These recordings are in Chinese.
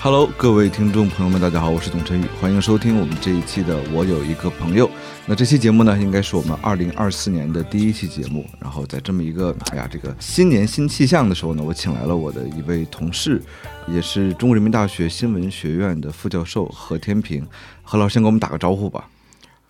Hello，各位听众朋友们，大家好，我是董晨宇，欢迎收听我们这一期的《我有一个朋友》。那这期节目呢，应该是我们二零二四年的第一期节目。然后在这么一个哎呀，这个新年新气象的时候呢，我请来了我的一位同事，也是中国人民大学新闻学院的副教授何天平。何老师先给我们打个招呼吧。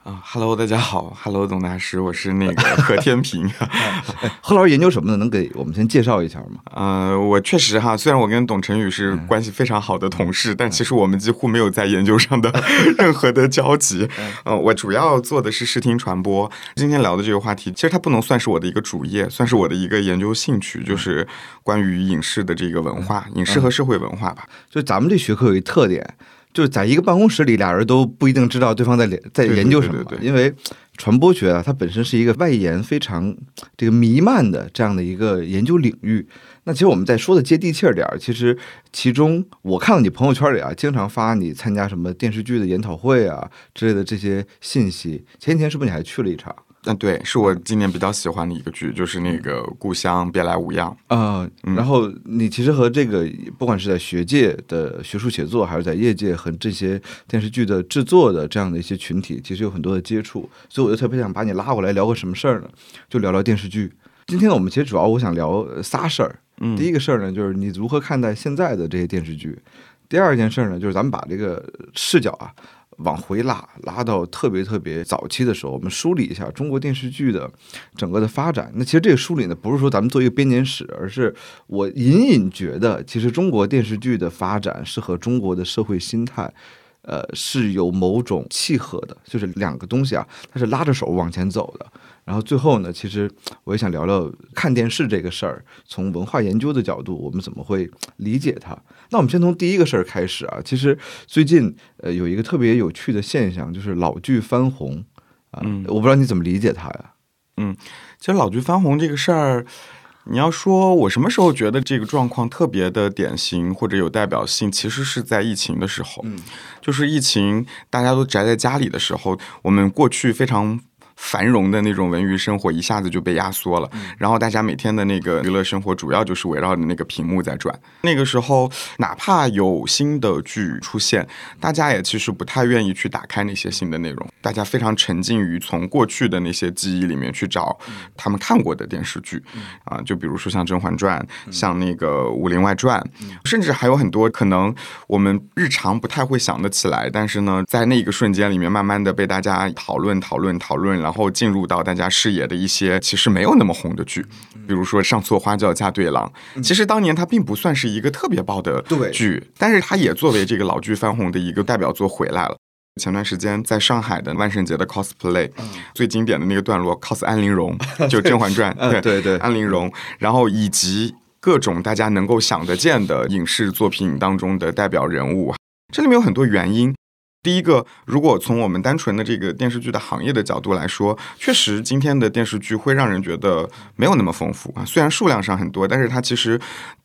啊哈喽，大家好哈喽，董大师，我是那个何天平。何老师研究什么呢？能给我们先介绍一下吗？呃，我确实哈，虽然我跟董晨宇是关系非常好的同事，但其实我们几乎没有在研究上的 任何的交集。嗯，我主要做的是视听传播。今天聊的这个话题，其实它不能算是我的一个主业，算是我的一个研究兴趣，就是关于影视的这个文化，影视和社会文化吧。就咱们这学科有一特点。就是在一个办公室里，俩人都不一定知道对方在在研究什么，因为传播学啊，它本身是一个外延非常这个弥漫的这样的一个研究领域。那其实我们在说的接地气儿点儿，其实其中我看到你朋友圈里啊，经常发你参加什么电视剧的研讨会啊之类的这些信息。前几天是不是你还去了一场？嗯，对，是我今年比较喜欢的一个剧，就是那个《故乡别来无恙》啊。然后你其实和这个，不管是在学界的学术写作，还是在业界和这些电视剧的制作的这样的一些群体，其实有很多的接触。所以我就特别想把你拉过来聊个什么事儿呢？就聊聊电视剧。今天呢，我们其实主要我想聊仨事儿。嗯，第一个事儿呢，就是你如何看待现在的这些电视剧。第二件事儿呢，就是咱们把这个视角啊。往回拉，拉到特别特别早期的时候，我们梳理一下中国电视剧的整个的发展。那其实这个梳理呢，不是说咱们做一个编年史，而是我隐隐觉得，其实中国电视剧的发展是和中国的社会心态。呃，是有某种契合的，就是两个东西啊，它是拉着手往前走的。然后最后呢，其实我也想聊聊看电视这个事儿，从文化研究的角度，我们怎么会理解它？那我们先从第一个事儿开始啊。其实最近呃有一个特别有趣的现象，就是老剧翻红啊。我不知道你怎么理解它呀？嗯，其实老剧翻红这个事儿。你要说，我什么时候觉得这个状况特别的典型或者有代表性？其实是在疫情的时候，就是疫情大家都宅在家里的时候，我们过去非常。繁荣的那种文娱生活一下子就被压缩了，然后大家每天的那个娱乐生活主要就是围绕着那个屏幕在转。那个时候，哪怕有新的剧出现，大家也其实不太愿意去打开那些新的内容，大家非常沉浸于从过去的那些记忆里面去找他们看过的电视剧。啊，就比如说像《甄嬛传》，像那个《武林外传》，甚至还有很多可能我们日常不太会想得起来，但是呢，在那个瞬间里面，慢慢的被大家讨论、讨论、讨论了。然后进入到大家视野的一些其实没有那么红的剧，比如说《上错花轿嫁对郎》，其实当年它并不算是一个特别爆的剧，但是它也作为这个老剧翻红的一个代表作回来了。前段时间在上海的万圣节的 cosplay，最经典的那个段落 cos 安陵容，就《甄嬛传》，对对。对，安陵容，然后以及各种大家能够想得见的影视作品当中的代表人物，这里面有很多原因。第一个，如果从我们单纯的这个电视剧的行业的角度来说，确实今天的电视剧会让人觉得没有那么丰富啊。虽然数量上很多，但是它其实，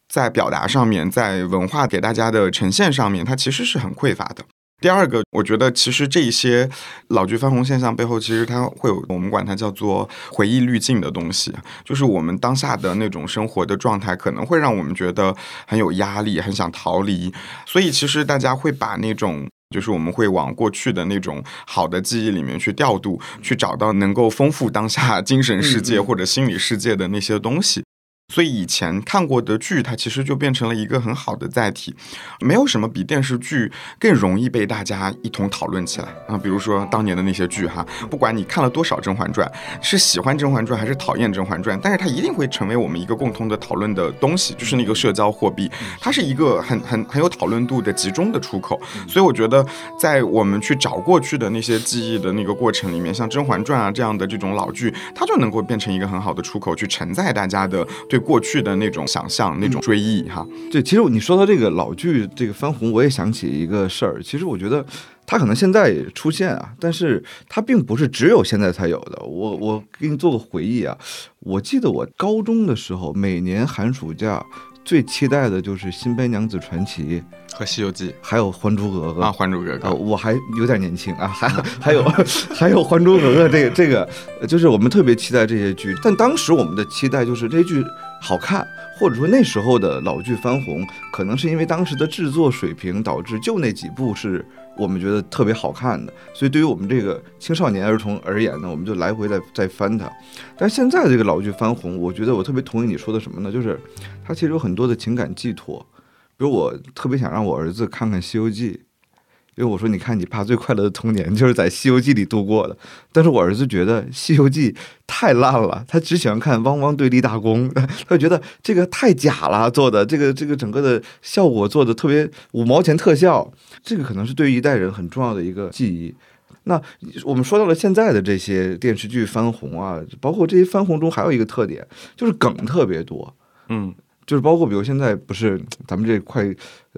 在表达上面，在文化给大家的呈现上面，它其实是很匮乏的。第二个，我觉得其实这一些老剧翻红现象背后，其实它会有我们管它叫做回忆滤镜的东西，就是我们当下的那种生活的状态，可能会让我们觉得很有压力，很想逃离，所以其实大家会把那种。就是我们会往过去的那种好的记忆里面去调度，去找到能够丰富当下精神世界或者心理世界的那些东西。所以以前看过的剧，它其实就变成了一个很好的载体。没有什么比电视剧更容易被大家一同讨论起来啊。比如说当年的那些剧哈，不管你看了多少《甄嬛传》，是喜欢《甄嬛传》还是讨厌《甄嬛传》，但是它一定会成为我们一个共同的讨论的东西，就是那个社交货币。它是一个很很很有讨论度的集中的出口。所以我觉得，在我们去找过去的那些记忆的那个过程里面，像《甄嬛传》啊这样的这种老剧，它就能够变成一个很好的出口，去承载大家的对。过去的那种想象，那种追忆，哈，对，其实你说到这个老剧这个翻红，我也想起一个事儿。其实我觉得它可能现在出现啊，但是它并不是只有现在才有的。我我给你做个回忆啊，我记得我高中的时候，每年寒暑假最期待的就是《新白娘子传奇》和《西游记》，还有《还珠格格》啊，《还珠格格》。我还有点年轻啊，还 还有还有《还珠格格》这个这个，就是我们特别期待这些剧。但当时我们的期待就是这些剧。好看。或者说那时候的老剧翻红，可能是因为当时的制作水平导致就那几部是我们觉得特别好看的，所以对于我们这个青少年儿童而言呢，我们就来回再再翻它。但是现在这个老剧翻红，我觉得我特别同意你说的什么呢？就是它其实有很多的情感寄托，比如我特别想让我儿子看看《西游记》。因为我说，你看，你爸最快乐的童年 就是在《西游记》里度过的。但是我儿子觉得《西游记》太烂了，他只喜欢看汪汪队立大功，他觉得这个太假了，做的这个这个整个的效果做的特别五毛钱特效，这个可能是对一代人很重要的一个记忆。那我们说到了现在的这些电视剧翻红啊，包括这些翻红中还有一个特点，就是梗特别多，嗯。就是包括，比如现在不是咱们这快，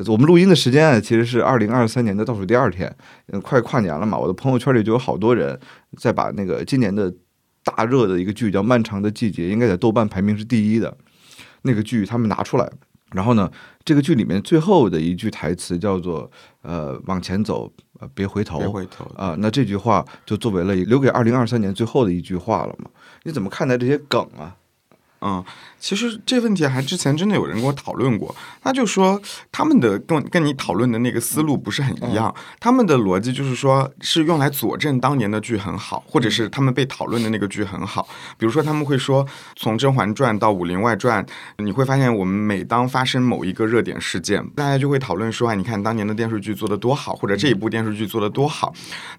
我们录音的时间啊，其实是二零二三年的倒数第二天，嗯，快跨年了嘛。我的朋友圈里就有好多人在把那个今年的大热的一个剧叫《漫长的季节》，应该在豆瓣排名是第一的那个剧，他们拿出来。然后呢，这个剧里面最后的一句台词叫做“呃，往前走，呃，别回头，别回头啊。”那这句话就作为了留给二零二三年最后的一句话了嘛？你怎么看待这些梗啊？嗯，其实这问题还之前真的有人跟我讨论过，他就说他们的跟跟你讨论的那个思路不是很一样，他们的逻辑就是说是用来佐证当年的剧很好，或者是他们被讨论的那个剧很好。比如说他们会说，从《甄嬛传》到《武林外传》，你会发现我们每当发生某一个热点事件，大家就会讨论说，啊，你看当年的电视剧做的多好，或者这一部电视剧做的多好，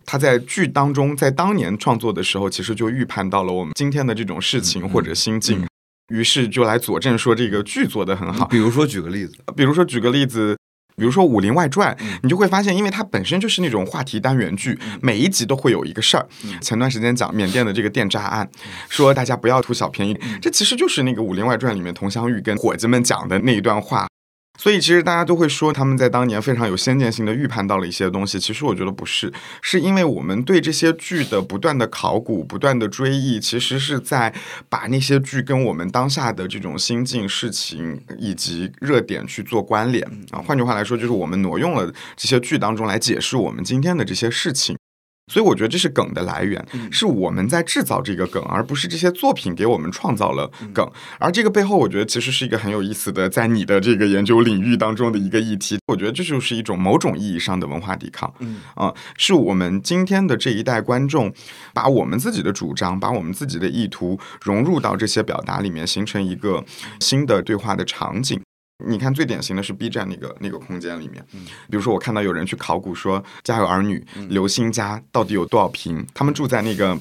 他在剧当中在当年创作的时候，其实就预判到了我们今天的这种事情或者心境。于是就来佐证说这个剧做得很好。比如说举个例子，比如说举个例子，比如说《武林外传》，你就会发现，因为它本身就是那种话题单元剧，每一集都会有一个事儿。前段时间讲缅甸的这个电诈案，说大家不要图小便宜，这其实就是那个《武林外传》里面佟湘玉跟伙计们讲的那一段话。所以其实大家都会说他们在当年非常有先见性的预判到了一些东西。其实我觉得不是，是因为我们对这些剧的不断的考古、不断的追忆，其实是在把那些剧跟我们当下的这种心境、事情以及热点去做关联啊。换句话来说，就是我们挪用了这些剧当中来解释我们今天的这些事情。所以我觉得这是梗的来源，是我们在制造这个梗，而不是这些作品给我们创造了梗。而这个背后，我觉得其实是一个很有意思的，在你的这个研究领域当中的一个议题。我觉得这就是一种某种意义上的文化抵抗。嗯啊，是我们今天的这一代观众，把我们自己的主张，把我们自己的意图融入到这些表达里面，形成一个新的对话的场景。你看，最典型的是 B 站那个那个空间里面，比如说我看到有人去考古说《家有儿女》刘星家到底有多少平？他们住在那个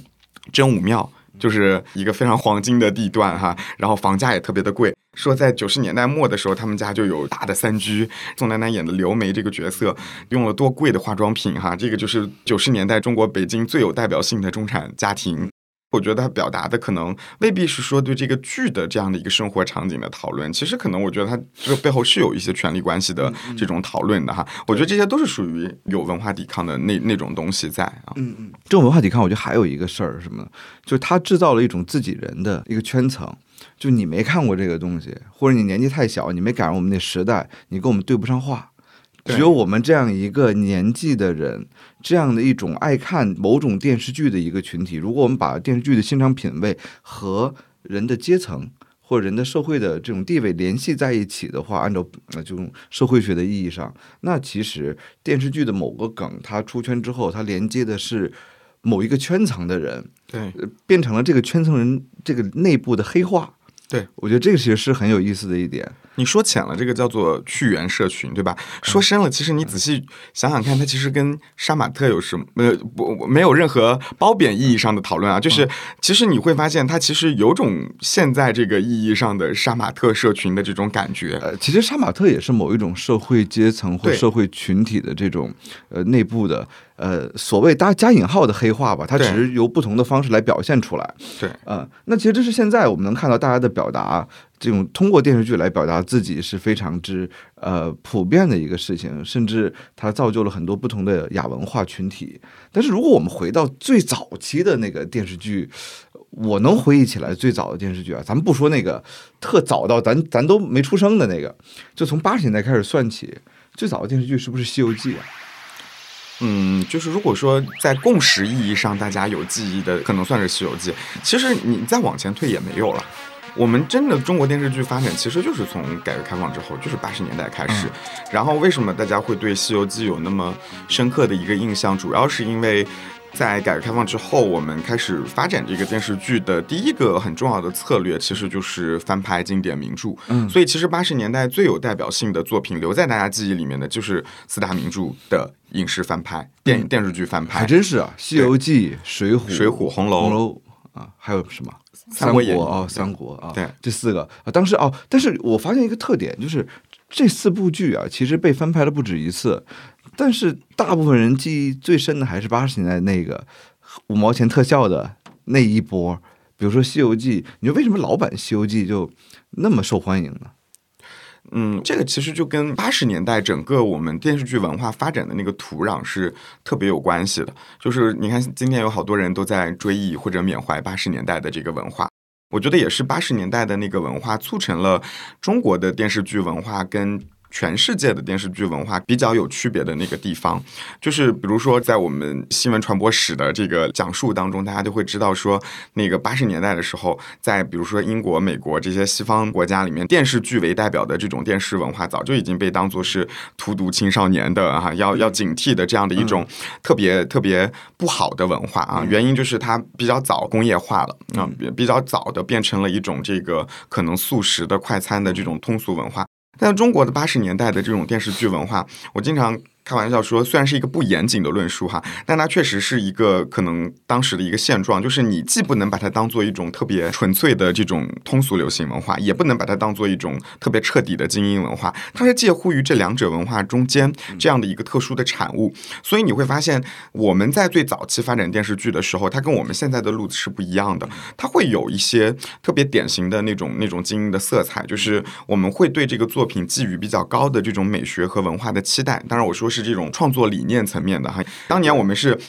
真武庙，就是一个非常黄金的地段哈，然后房价也特别的贵。说在九十年代末的时候，他们家就有大的三居。宋丹丹演的刘梅这个角色用了多贵的化妆品哈，这个就是九十年代中国北京最有代表性的中产家庭。我觉得他表达的可能未必是说对这个剧的这样的一个生活场景的讨论，其实可能我觉得他这个背后是有一些权力关系的这种讨论的哈。我觉得这些都是属于有文化抵抗的那那种东西在啊。嗯嗯，这种文化抵抗，我觉得还有一个事儿是什么呢？就是他制造了一种自己人的一个圈层，就你没看过这个东西，或者你年纪太小，你没赶上我们那时代，你跟我们对不上话。只有我们这样一个年纪的人，这样的一种爱看某种电视剧的一个群体，如果我们把电视剧的欣赏品味和人的阶层或者人的社会的这种地位联系在一起的话，按照这种社会学的意义上，那其实电视剧的某个梗它出圈之后，它连接的是某一个圈层的人，对，变成了这个圈层人这个内部的黑化。对，我觉得这个其实是很有意思的一点。你说浅了，这个叫做去源社群，对吧？说深了，其实你仔细想想看，它其实跟杀马特有什么？呃，不，没有任何褒贬意义上的讨论啊。就是其实你会发现，它其实有种现在这个意义上的杀马特社群的这种感觉。呃，其实杀马特也是某一种社会阶层或社会群体的这种呃内部的呃所谓加加引号的黑化吧。它只是由不同的方式来表现出来。对，呃，那其实这是现在我们能看到大家的表达。这种通过电视剧来表达自己是非常之呃普遍的一个事情，甚至它造就了很多不同的亚文化群体。但是如果我们回到最早期的那个电视剧，我能回忆起来最早的电视剧啊，咱们不说那个特早到咱咱都没出生的那个，就从八十年代开始算起，最早的电视剧是不是《西游记》啊？嗯，就是如果说在共识意义上大家有记忆的，可能算是《西游记》。其实你再往前推也没有了。我们真的中国电视剧发展其实就是从改革开放之后，就是八十年代开始。然后为什么大家会对《西游记》有那么深刻的一个印象？主要是因为。在改革开放之后，我们开始发展这个电视剧的第一个很重要的策略，其实就是翻拍经典名著。嗯所以其实八十年代最有代表性的作品，留在大家记忆里面的就是四大名著的影视翻拍、电影、电视剧翻拍，还真是啊，《西游记》《水浒》水浒红楼红楼啊，还有什么？三国演义哦，三国啊，对这四个啊，当时哦，但是我发现一个特点，就是这四部剧啊，其实被翻拍了不止一次，但是大部分人记忆最深的还是八十年代那个五毛钱特效的那一波。比如说《西游记》，你说为什么老版《西游记》就那么受欢迎呢？嗯，这个其实就跟八十年代整个我们电视剧文化发展的那个土壤是特别有关系的。就是你看，今天有好多人都在追忆或者缅怀八十年代的这个文化，我觉得也是八十年代的那个文化促成了中国的电视剧文化跟。全世界的电视剧文化比较有区别的那个地方，就是比如说在我们新闻传播史的这个讲述当中，大家都会知道说，那个八十年代的时候，在比如说英国、美国这些西方国家里面，电视剧为代表的这种电视文化，早就已经被当作是荼毒青少年的哈、要要警惕的这样的一种特别特别不好的文化啊。原因就是它比较早工业化了啊，比比较早的变成了一种这个可能速食的快餐的这种通俗文化。但中国的八十年代的这种电视剧文化，我经常开玩笑说，虽然是一个不严谨的论述哈，但它确实是一个可能当时的一个现状，就是你既不能把它当做一种特别纯粹的这种通俗流行文化，也不能把它当做一种特别彻底的精英文化，它是介乎于这两者文化中间这样的一个特殊的产物。所以你会发现，我们在最早期发展电视剧的时候，它跟我们现在的路子是不一样的，它会有一些特别典型的那种那种精英的色彩，就是我们会对这个作品寄予比较高的这种美学和文化的期待。当然，我说是这种创作理念层面的哈。当年我们是。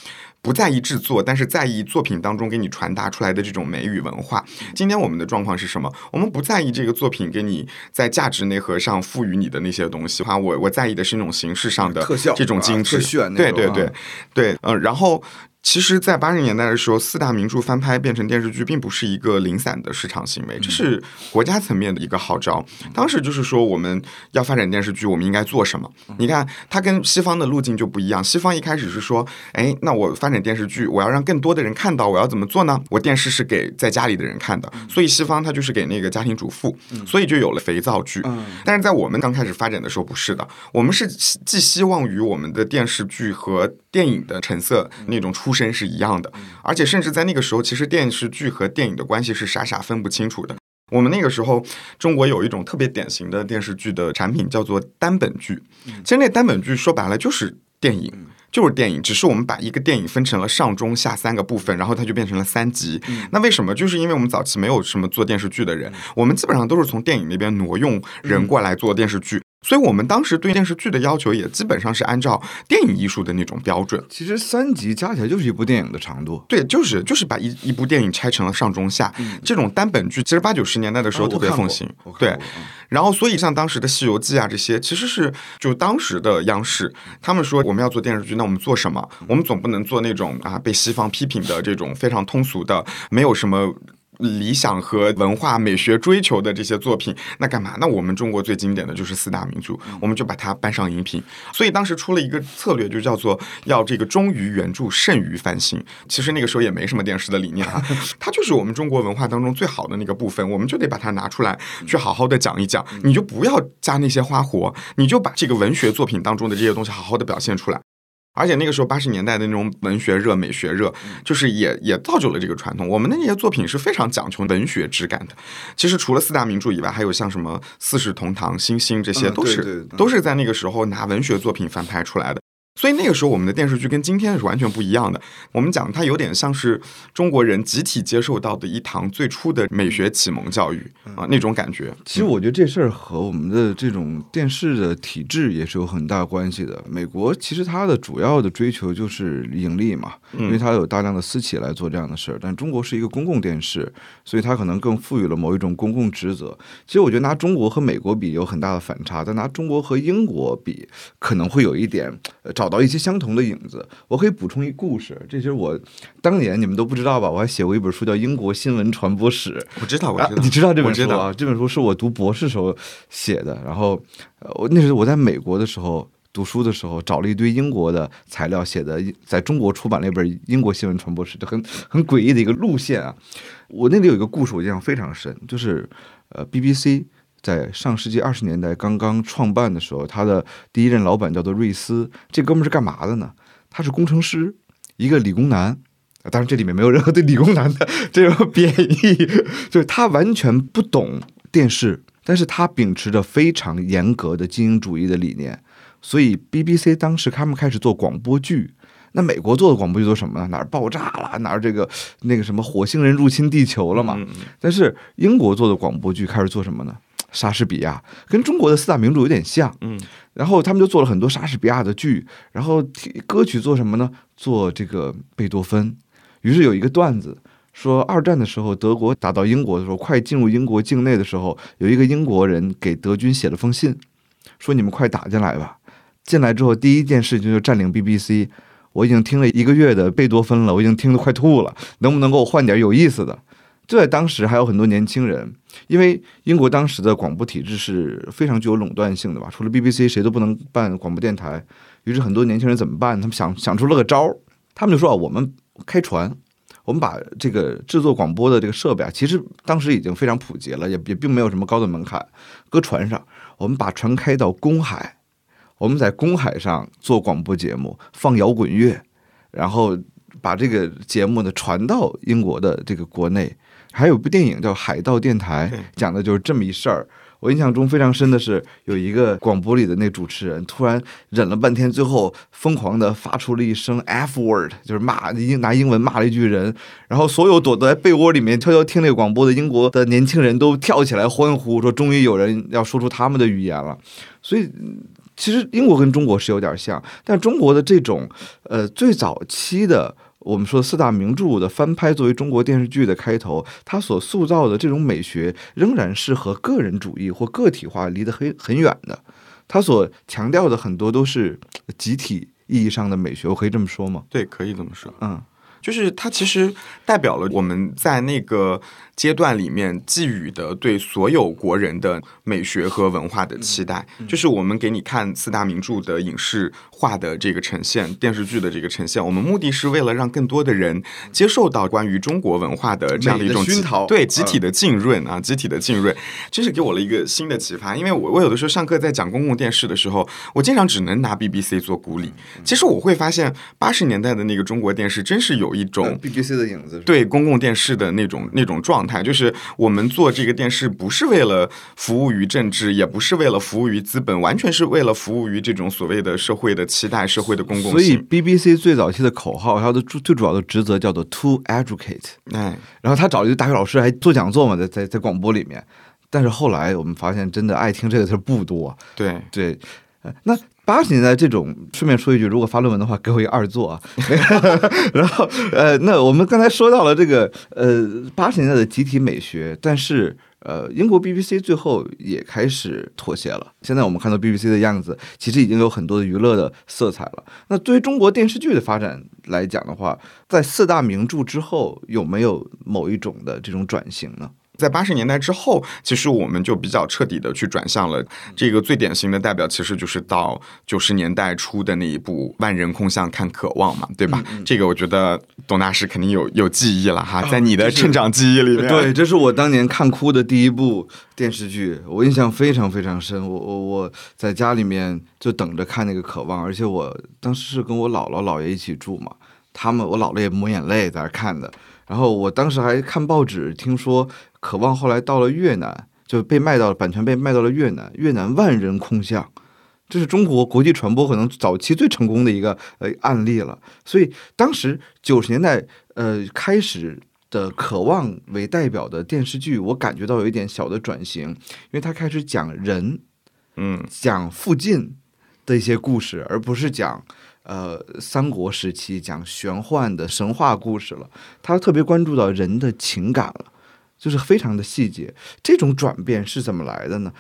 不在意制作，但是在意作品当中给你传达出来的这种美与文化。今天我们的状况是什么？我们不在意这个作品给你在价值内核上赋予你的那些东西，哈，我我在意的是那种形式上的特效这种精致，啊特炫啊对对对对，呃，然后。其实，在八十年代的时候，四大名著翻拍变成电视剧，并不是一个零散的市场行为，这是国家层面的一个号召。当时就是说，我们要发展电视剧，我们应该做什么？你看，它跟西方的路径就不一样。西方一开始是说，哎，那我发展电视剧，我要让更多的人看到，我要怎么做呢？我电视是给在家里的人看的，所以西方它就是给那个家庭主妇，所以就有了肥皂剧。但是在我们刚开始发展的时候，不是的，我们是寄希望于我们的电视剧和电影的成色那种出身是一样的，而且甚至在那个时候，其实电视剧和电影的关系是傻傻分不清楚的。我们那个时候，中国有一种特别典型的电视剧的产品，叫做单本剧。其实那单本剧说白了就是电影。就是电影，只是我们把一个电影分成了上中下三个部分，然后它就变成了三集。那为什么？就是因为我们早期没有什么做电视剧的人，我们基本上都是从电影那边挪用人过来做电视剧，所以我们当时对电视剧的要求也基本上是按照电影艺术的那种标准。其实三集加起来就是一部电影的长度。对，就是就是把一一部电影拆成了上中下，这种单本剧，其实八九十年代的时候啊特别我看过风行。对嗯，然后所以像当时的《西游记》啊这些，其实是就当时的央视，他们说我们要做电视剧，那我们做什么？我们总不能做那种啊被西方批评的这种非常通俗的，没有什么。理想和文化美学追求的这些作品，那干嘛？那我们中国最经典的就是四大名著，我们就把它搬上荧屏。所以当时出了一个策略，就叫做要这个忠于原著，胜于翻新。其实那个时候也没什么电视的理念啊，它就是我们中国文化当中最好的那个部分，我们就得把它拿出来去好好的讲一讲。你就不要加那些花活，你就把这个文学作品当中的这些东西好好的表现出来。而且那个时候八十年代的那种文学热、美学热，就是也也造就了这个传统。我们的那些作品是非常讲求文学质感的。其实除了四大名著以外，还有像什么《四世同堂》《星星》这些，嗯都是、都是在那个时候拿文学作品翻拍出来的。所以那个时候我们的电视剧跟今天是完全不一样的。我们讲它有点像是中国人集体接受到的一堂最初的美学启蒙教育啊那种感觉。其实我觉得这事儿和我们的这种电视的体制也是有很大关系的。美国其实它的主要的追求就是盈利嘛，因为它有大量的私企来做这样的事儿。但中国是一个公共电视，所以它可能更赋予了某一种公共职责。其实我觉得拿中国和美国比有很大的反差，但拿中国和英国比可能会有一点呃找找到一些相同的影子。我可以补充一故事，这就是我当年你们都不知道吧？我还写过一本书叫《英国新闻传播史》。我知道，我啊知道，你知道这本书啊？这本书是我读博士时候写的。然后，呃，我那时候我在美国的时候读书的时候，找了一堆英国的材料写的，在中国出版了一本《英国新闻传播史》，就很 很诡异的一个路线啊。我那里有一个故事，我印象非常深，就是呃，BBC 在上世纪二十年代刚刚创办的时候，他的第一任老板叫做瑞斯，这哥们儿是干嘛的呢？他是工程师，一个理工男。啊当然，这里面没有任何对理工男的 这种贬义，就是他完全不懂电视，但是他秉持着非常严格的精英主义的理念，所以 BBC 当时他们开始做广播剧。那美国做的广播剧都什么呢？哪儿爆炸了，哪儿这个那个什么火星人入侵地球了嘛？嗯但是英国做的广播剧开始做什么呢？莎士比亚跟中国的四大名著有点像，嗯，然后他们就做了很多莎士比亚的剧，然后提歌曲做什么呢？做这个贝多芬。于是有一个段子说，二战的时候德国打到英国的时候，快进入英国境内的时候，有一个英国人给德军写了封信，说你们快打进来吧。进来之后，第一件事情就占领 BBC。我已经听了一个月的贝多芬了，我已经听得快吐了，能不能给我换点有意思的？就在当时，还有很多年轻人，因为英国当时的广播体制是非常具有垄断性的吧，除了 BBC 谁都不能办广播电台。于是很多年轻人怎么办？他们想想出了个招儿，他们就说啊，我们开船，我们把这个制作广播的这个设备啊，其实当时已经非常普及了，也也并没有什么高的门槛，搁船上，我们把船开到公海，我们在公海上做广播节目，放摇滚乐，然后把这个节目呢传到英国的这个国内。还有部电影叫《海盗电台》，讲的就是这么一事儿。我印象中非常深的是，有一个广播里的那主持人突然忍了半天，最后疯狂的发出了一声 F word，就是骂英拿英文骂了一句人，然后所有躲在被窝里面悄悄听那个广播的英国的年轻人都跳起来欢呼，说终于有人要说出他们的语言了。所以嗯其实英国跟中国是有点像，但中国的这种呃最早期的我们说四大名著的翻拍作为中国电视剧的开头，它所塑造的这种美学仍然是和个人主义或个体化离得很很远的。它所强调的很多都是集体意义上的美学，我可以这么说吗？对，可以这么说。嗯，就是它其实代表了我们在那个阶段里面寄予的对所有国人的美学和文化的期待。就是我们给你看四大名著的影视化的这个呈现，电视剧的这个呈现，我们目的是为了让更多的人接受到关于中国文化的这样的一种熏陶对集体的浸润啊，集体的浸润，这是给我了一个新的启发。因为我我有的时候上课在讲公共电视的时候，我经常只能拿 BBC 做鼓励。其实我会发现，八十年代的那个中国电视真是有一种 BBC 的影子，对公共电视的那种那种状态，就是我们做这个电视不是为了服务于政治，也不是为了服务于资本，完全是为了服务于这种所谓的社会的期待、社会的公共所以。BBC 最早期的口号，它的最最主要的职责叫做 “to educate”。哎，然后他找了一个大学老师还做讲座嘛，在在在广播里面。但是后来我们发现，真的爱听这个词儿不多。对，对，呃那八十年代这种，顺便说一句，如果发论文的话，给我一二作啊。然后呃，那我们刚才说到了这个呃八十年代的集体美学，但是。呃，英国 BBC 最后也开始妥协了。现在我们看到 BBC 的样子，其实已经有很多的娱乐的色彩了。那对于中国电视剧的发展来讲的话，在四大名著之后，有没有某一种的这种转型呢？在八十年代之后，其实我们就比较彻底的去转向了这个最典型的代表，其实就是到九十年代初的那一部《万人空巷看渴望》嘛，对吧？这个我觉得董大师肯定有有记忆了哈，在你的成长记忆里面，对，这是我当年看哭的第一部电视剧，我印象非常非常深。我我我在家里面就等着看那个《渴望》，而且我当时是跟我姥姥姥爷一起住嘛，他们我姥姥也抹眼泪在那看的。然后我当时还看报纸，听说《渴望》后来到了越南，就被卖到了版权被卖到了越南，越南万人空巷。这是中国国际传播可能早期最成功的一个呃案例了，所以当时九十年代呃开始的《渴望》为代表的电视剧，我感觉到有一点小的转型，因为它开始讲人，嗯，讲附近的一些故事，而不是讲呃三国时期讲玄幻的神话故事了。他特别关注到人的情感了，就是非常的细节。这种转变是怎么来的呢？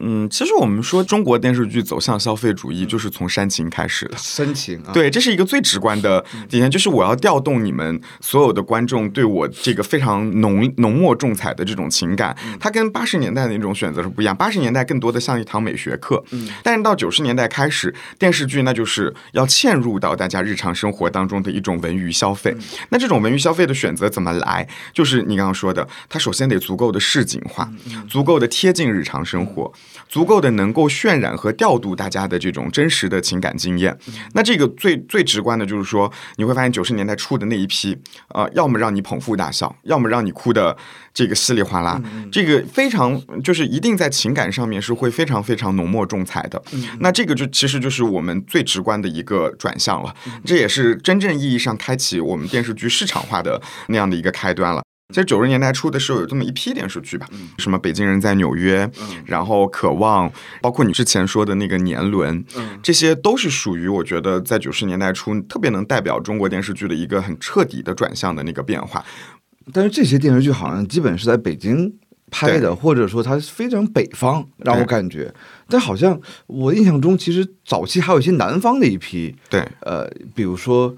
嗯，其实我们说中国电视剧走向消费主义，就是从煽情开始的。煽情啊，对，这是一个最直观的体现，就是我要调动你们所有的观众对我这个非常浓浓墨重彩的这种情感。它跟八十年代的那种选择是不一样，八十年代更多的像一堂美学课，但是到九十年代开始，电视剧那就是要嵌入到大家日常生活当中的一种文娱消费。那这种文娱消费的选择怎么来？就是你刚刚说的，它首先得足够的市井化，足够的贴近日常生活。足够的能够渲染和调度大家的这种真实的情感经验。那这个最最直观的就是说，你会发现九十年代初的那一批，呃，要么让你捧腹大笑，要么让你哭的这个稀里哗啦，这个非常就是一定在情感上面是会非常非常浓墨重彩的。那这个就其实就是我们最直观的一个转向了，这也是真正意义上开启我们电视剧市场化的那样的一个开端了。其实九十年代初的时候，有这么一批电视剧吧，什么《北京人在纽约》，然后《渴望》，包括你之前说的那个《年轮》，这些都是属于我觉得在九十年代初特别能代表中国电视剧的一个很彻底的转向的那个变化。但是这些电视剧好像基本是在北京拍的，或者说它非常北方，让我感觉。但好像我印象中，其实早期还有一些南方的一批，对，呃，比如说。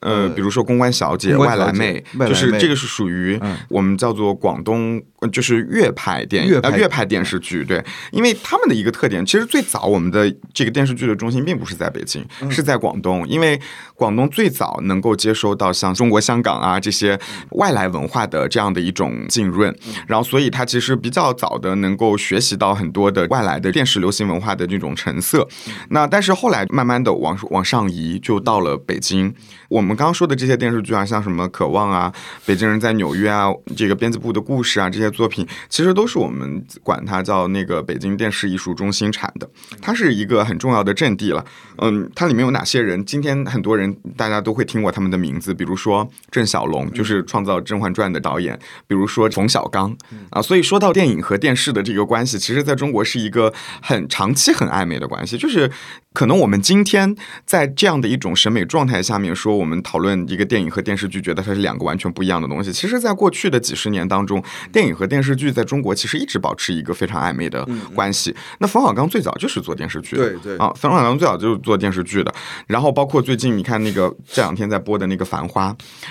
呃，比如说《公关小姐》《外来妹》，就是这个是属于我们叫做广东，就是粤派电影、粤派电视剧。对，因为他们的一个特点，其实最早我们的这个电视剧的中心并不是在北京，是在广东，因为广东最早能够接收到像中国香港啊这些外来文化的这样的一种浸润，然后所以它其实比较早的能够学习到很多的外来的电视流行文化的这种成色。那但是后来慢慢的往往上移，就到了北京。我们刚刚说的这些电视剧啊，像什么《渴望》啊，《北京人在纽约》啊，这个编辑部的故事啊，这些作品其实都是我们管它叫那个北京电视艺术中心产的，它是一个很重要的阵地了。嗯，它里面有哪些人？今天很多人大家都会听过他们的名字，比如说郑晓龙，就是创造《甄嬛传》的导演；比如说冯小刚啊。所以说到电影和电视的这个关系，其实在中国是一个很长期很暧昧的关系，就是可能我们今天在这样的一种审美状态下面说。我们讨论一个电影和电视剧，觉得它是两个完全不一样的东西。其实，在过去的几十年当中，电影和电视剧在中国其实一直保持一个非常暧昧的关系。那冯小刚最早就是做电视剧的，对对啊，冯小刚最早就是做电视剧的。然后，包括最近你看那个这两天在播的那个《繁花》，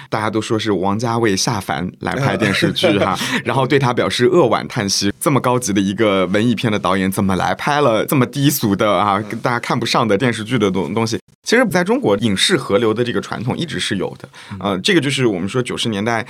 大家都说是王家卫下凡来拍电视剧哈，然后对他表示扼腕叹息。这么高级的一个文艺片的导演，怎么来拍了这么低俗的啊，大家看不上的电视剧的东东西？其实，在中国影视河流的这个传统一直是有的，呃，这个就是我们说九十年代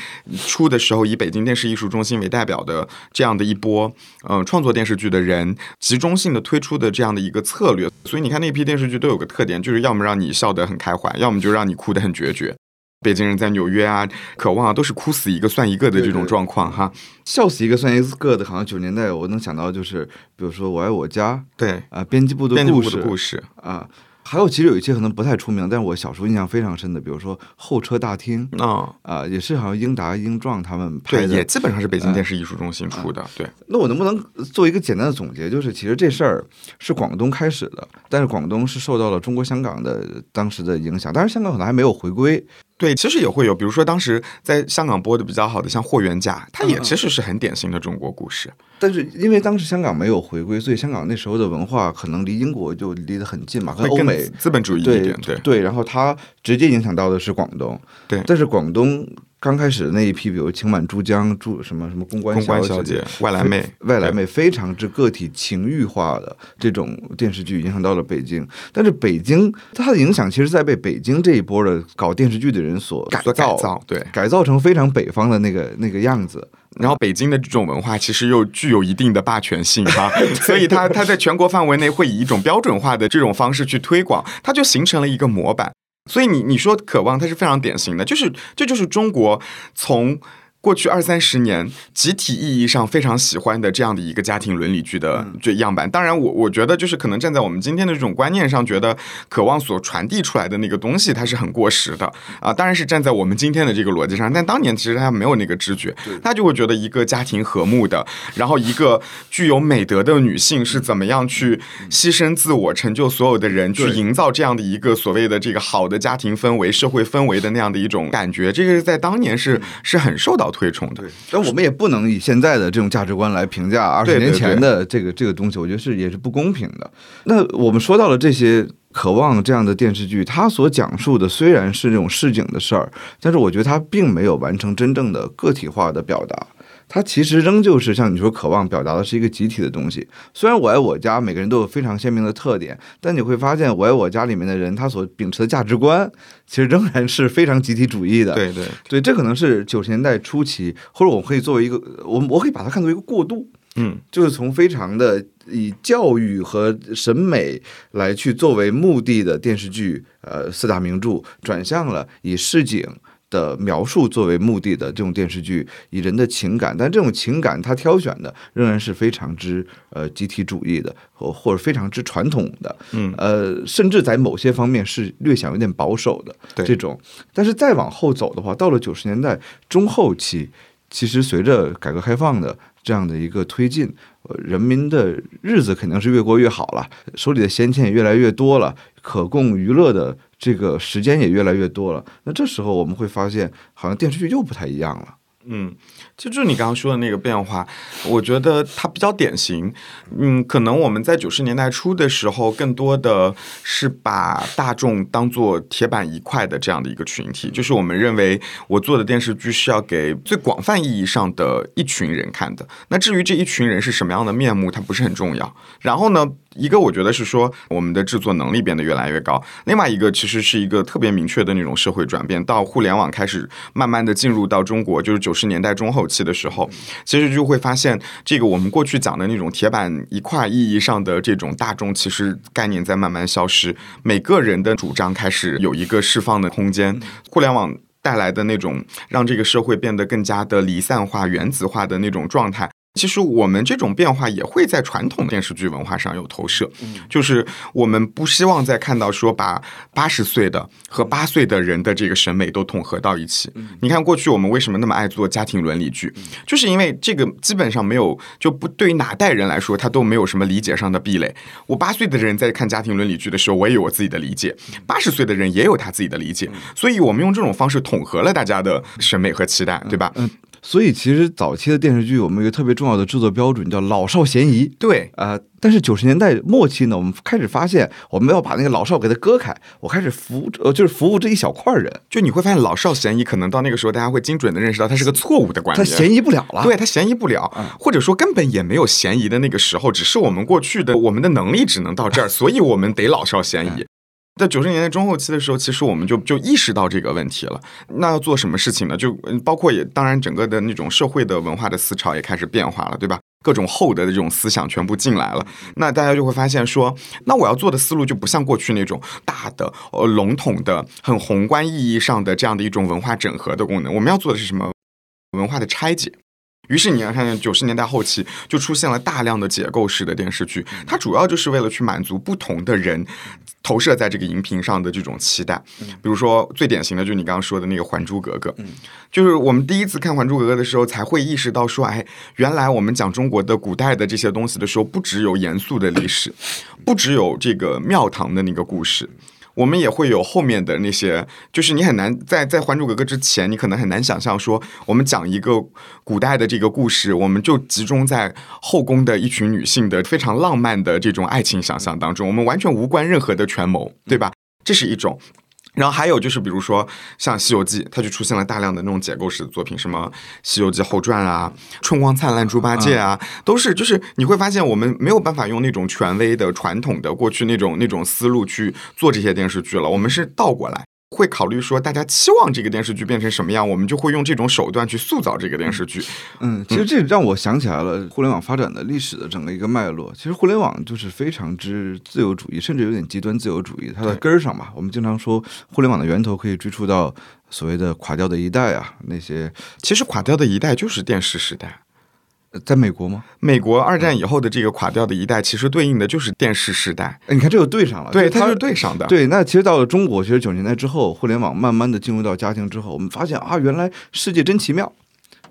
初的时候，以北京电视艺术中心为代表的这样的一波，呃，创作电视剧的人集中性的推出的这样的一个策略。所以你看那批电视剧都有个特点，就是要么让你笑得很开怀，要么就让你哭得很决绝。北京人在纽约啊，渴望啊，都是哭死一个算一个的这种状况哈，笑死一个算一个的，好像九十年代我能想到就是，比如说我爱我家，对啊，编辑部的故事故事啊。还有，其实有一些可能不太出名，但是我小时候印象非常深的，比如说《候车大厅》啊啊，也是好像英达、英壮他们拍的，也基本上是北京电视艺术中心出的。对，那我能不能做一个简单的总结？就是其实这事儿是广东开始的，但是广东是受到了中国香港的当时的影响，但是香港可能还没有回归。对，其实也会有，比如说当时在香港播的比较好的，像《霍元甲》，它也其实是很典型的中国故事。但是因为当时香港没有回归，所以香港那时候的文化可能离英国就离得很近嘛，和欧美资本主义一点，对对。然后它直接影响到的是广东，对。但是广东。刚开始的那一批，比如情满珠江、珠什么什么公关小姐、外来妹、外来妹，非常之个体情欲化的这种电视剧，影响到了北京。但是北京它的影响，其实在被北京这一波的搞电视剧的人所改造，对，改造成非常北方的那个那个样子。然后北京的这种文化其实又具有一定的霸权性哈，所以它它在全国范围内会以一种标准化的这种方式去推广，它就形成了一个模板。所以你你说渴望，它是非常典型的，就是这就是中国从。过去二三十年，集体意义上非常喜欢的这样的一个家庭伦理剧的这样板。当然，我我觉得就是可能站在我们今天的这种观念上，觉得渴望所传递出来的那个东西，它是很过时的啊。当然是站在我们今天的这个逻辑上，但当年其实他没有那个知觉，他就会觉得一个家庭和睦的，然后一个具有美德的女性是怎么样去牺牲自我，成就所有的人，去营造这样的一个所谓的这个好的家庭氛围、社会氛围的那样的一种感觉。这个在当年是是很受到。推崇的。对，但我们也不能以现在的这种价值观来评价二十年前的这个这个东西，我觉得是也是不公平的。那我们说到了这些。渴望这样的电视剧，它所讲述的虽然是这种市井的事儿，但是我觉得它并没有完成真正的个体化的表达。它其实仍旧是像你说，渴望表达的是一个集体的东西。虽然我爱我家，每个人都有非常鲜明的特点，但你会发现，我爱我家里面的人，他所秉持的价值观，其实仍然是非常集体主义的。对对对，这可能是九十年代初期，或者我们可以作为一个，我我可以把它看作一个过渡。嗯，就是从非常的以教育和审美来去作为目的的电视剧，呃，四大名著，转向了以市井的描述作为目的的这种电视剧，以人的情感，但这种情感它挑选的仍然是非常之呃集体主义的，或或者非常之传统的，嗯呃，甚至在某些方面是略显有点保守的对这种。但是再往后走的话，到了九十年代中后期，其实随着改革开放的这样的一个推进，呃，人民的日子肯定是越过越好了，手里的闲钱也越来越多了，可供娱乐的这个时间也越来越多了。那这时候我们会发现，好像电视剧又不太一样了。嗯，就就是你刚刚说的那个变化，我觉得它比较典型。嗯，可能我们在九十年代初的时候，更多的是把大众当做铁板一块的这样的一个群体，就是我们认为我做的电视剧是要给最广泛意义上的一群人看的。那至于这一群人是什么样的面目，它不是很重要。然后呢，一个我觉得是说我们的制作能力变得越来越高，另外一个其实是一个特别明确的那种社会转变，到互联网开始慢慢的进入到中国，就是九十年代中后期的时候，其实就会发现这个我们过去讲的那种铁板一块意义上的这种大众，其实概念在慢慢消失，每个人的主张开始有一个释放的空间，互联网。带来的那种让这个社会变得更加的离散化、原子化的那种状态，其实我们这种变化也会在传统电视剧文化上有投射，就是我们不希望再看到说把八十岁的和八岁的人的这个审美都统合到一起。你看过去我们为什么那么爱做家庭伦理剧，就是因为这个基本上没有就不对于哪代人来说，他都没有什么理解上的壁垒。我八岁的人在看家庭伦理剧的时候，我也有我自己的理解；八十岁的人也有他自己的理解，所以我们用这种方式统合了大家的审美和期待，对吧？嗯，所以其实早期的电视剧，我们有一个特别重要的制作标准叫老少咸宜。对，呃，但是九十年代末期呢，我们开始发现，我们要把那个老少给它割开，我开始服务，呃，就是服务这一小块人，就你会发现老少咸宜，可能到那个时候大家会精准的认识到它是个错误的观它点。嫌疑不了了。对，它嫌疑不了，或者说根本也没有嫌疑的那个时候，只是我们过去的我们的能力只能到这儿，所以我们得老少咸宜。在九十年代中后期的时候，其实我们就就意识到这个问题了。那要做什么事情呢？就包括也当然整个的那种社会的文化的思潮也开始变化了，对吧？各种厚德的这种思想全部进来了，那大家就会发现说，那我要做的思路就不像过去那种大的、呃笼统的、很宏观意义上的这样的一种文化整合的功能。我们要做的是什么？文化的拆解。于是你要看，九十年代后期就出现了大量的解构式的电视剧，它主要就是为了去满足不同的人投射在这个荧屏上的这种期待。比如说最典型的就是你刚刚说的那个《还珠格格》，就是我们第一次看《还珠格格》的时候，才会意识到说，哎，原来我们讲中国的古代的这些东西的时候，不只有严肃的历史，不只有这个庙堂的那个故事。我们也会有后面的那些，就是你很难在在《还珠格格》之前，你可能很难想象说，我们讲一个古代的这个故事，我们就集中在后宫的一群女性的非常浪漫的这种爱情想象当中，我们完全无关任何的权谋，对吧？这是一种。然后还有就是，比如说像《西游记》，它就出现了大量的那种解构式的作品，什么《西游记后传》啊，《春光灿烂猪八戒》啊，都是就是你会发现，我们没有办法用那种权威的、传统的过去那种那种思路去做这些电视剧了，我们是倒过来。会考虑说，大家期望这个电视剧变成什么样，我们就会用这种手段去塑造这个电视剧。嗯，其实这让我想起来了互联网发展的历史的整个一个脉络。其实互联网就是非常之自由主义，甚至有点极端自由主义。它的根儿上吧，我们经常说互联网的源头可以追溯到所谓的垮掉的一代啊，那些其实垮掉的一代就是电视时代。呃在美国吗？美国二战以后的这个垮掉的一代，其实对应的就是电视时代。哎你看这就对上了，对，就它是对上的。对，那其实到了中国，其实九十年代之后，互联网慢慢的进入到家庭之后，我们发现啊，原来世界真奇妙。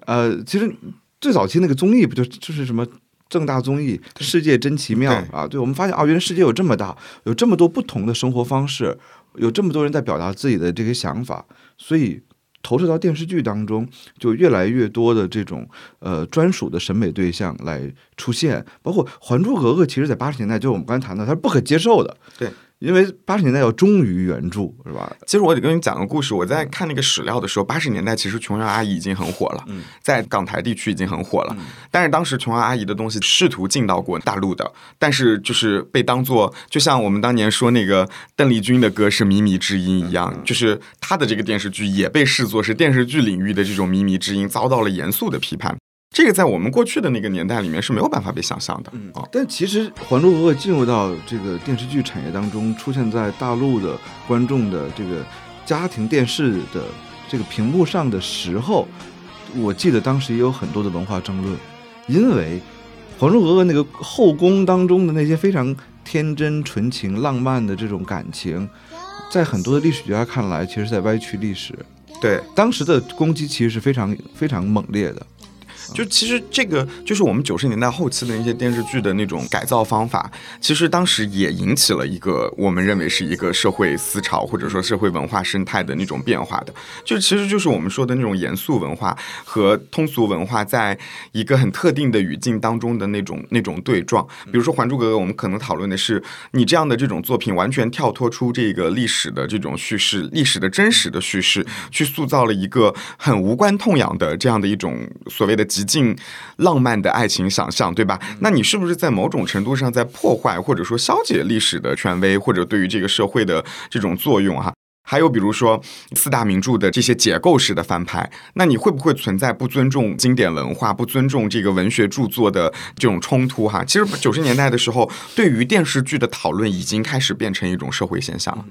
呃，其实最早期那个综艺不就就是什么正大综艺《世界真奇妙》啊？对，我们发现啊，原来世界有这么大，有这么多不同的生活方式，有这么多人在表达自己的这些想法，所以投射到电视剧当中，就越来越多的这种呃专属的审美对象来出现，包括《还珠格格》，其实在八十年代，就是我们刚才谈到，它是不可接受的。对。因为八十年代要忠于原著，是吧？其实我得跟你讲个故事。我在看那个史料的时候，八十年代其实琼瑶阿姨已经很火了，在港台地区已经很火了。但是当时琼瑶阿姨的东西试图进到过大陆的，但是就是被当做，就像我们当年说那个邓丽君的歌是靡靡之音一样，就是她的这个电视剧也被视作是电视剧领域的这种靡靡之音，遭到了严肃的批判。这个在我们过去的那个年代里面是没有办法被想象的啊！但其实《还珠格格》进入到这个电视剧产业当中，出现在大陆的观众的这个家庭电视的这个屏幕上的时候，我记得当时也有很多的文化争论，因为《还珠格格》那个后宫当中的那些非常天真纯情、浪漫的这种感情，在很多的历史学家看来，其实在歪曲历史。对，当时的攻击其实是非常非常猛烈的。就其实这个就是我们九十年代后期的那些电视剧的那种改造方法，其实当时也引起了一个我们认为是一个社会思潮或者说社会文化生态的那种变化的。就其实就是我们说的那种严肃文化和通俗文化在一个很特定的语境当中的那种那种对撞。比如说《还珠格格》，我们可能讨论的是你这样的这种作品完全跳脱出这个历史的这种叙事，历史的真实的叙事，去塑造了一个很无关痛痒的这样的一种所谓的。极尽浪漫的爱情想象，对吧？那你是不是在某种程度上在破坏或者说消解历史的权威，或者对于这个社会的这种作用？哈。还有比如说四大名著的这些解构式的翻拍，那你会不会存在不尊重经典文化、不尊重这个文学著作的这种冲突？哈，其实九十年代的时候，对于电视剧的讨论已经开始变成一种社会现象了。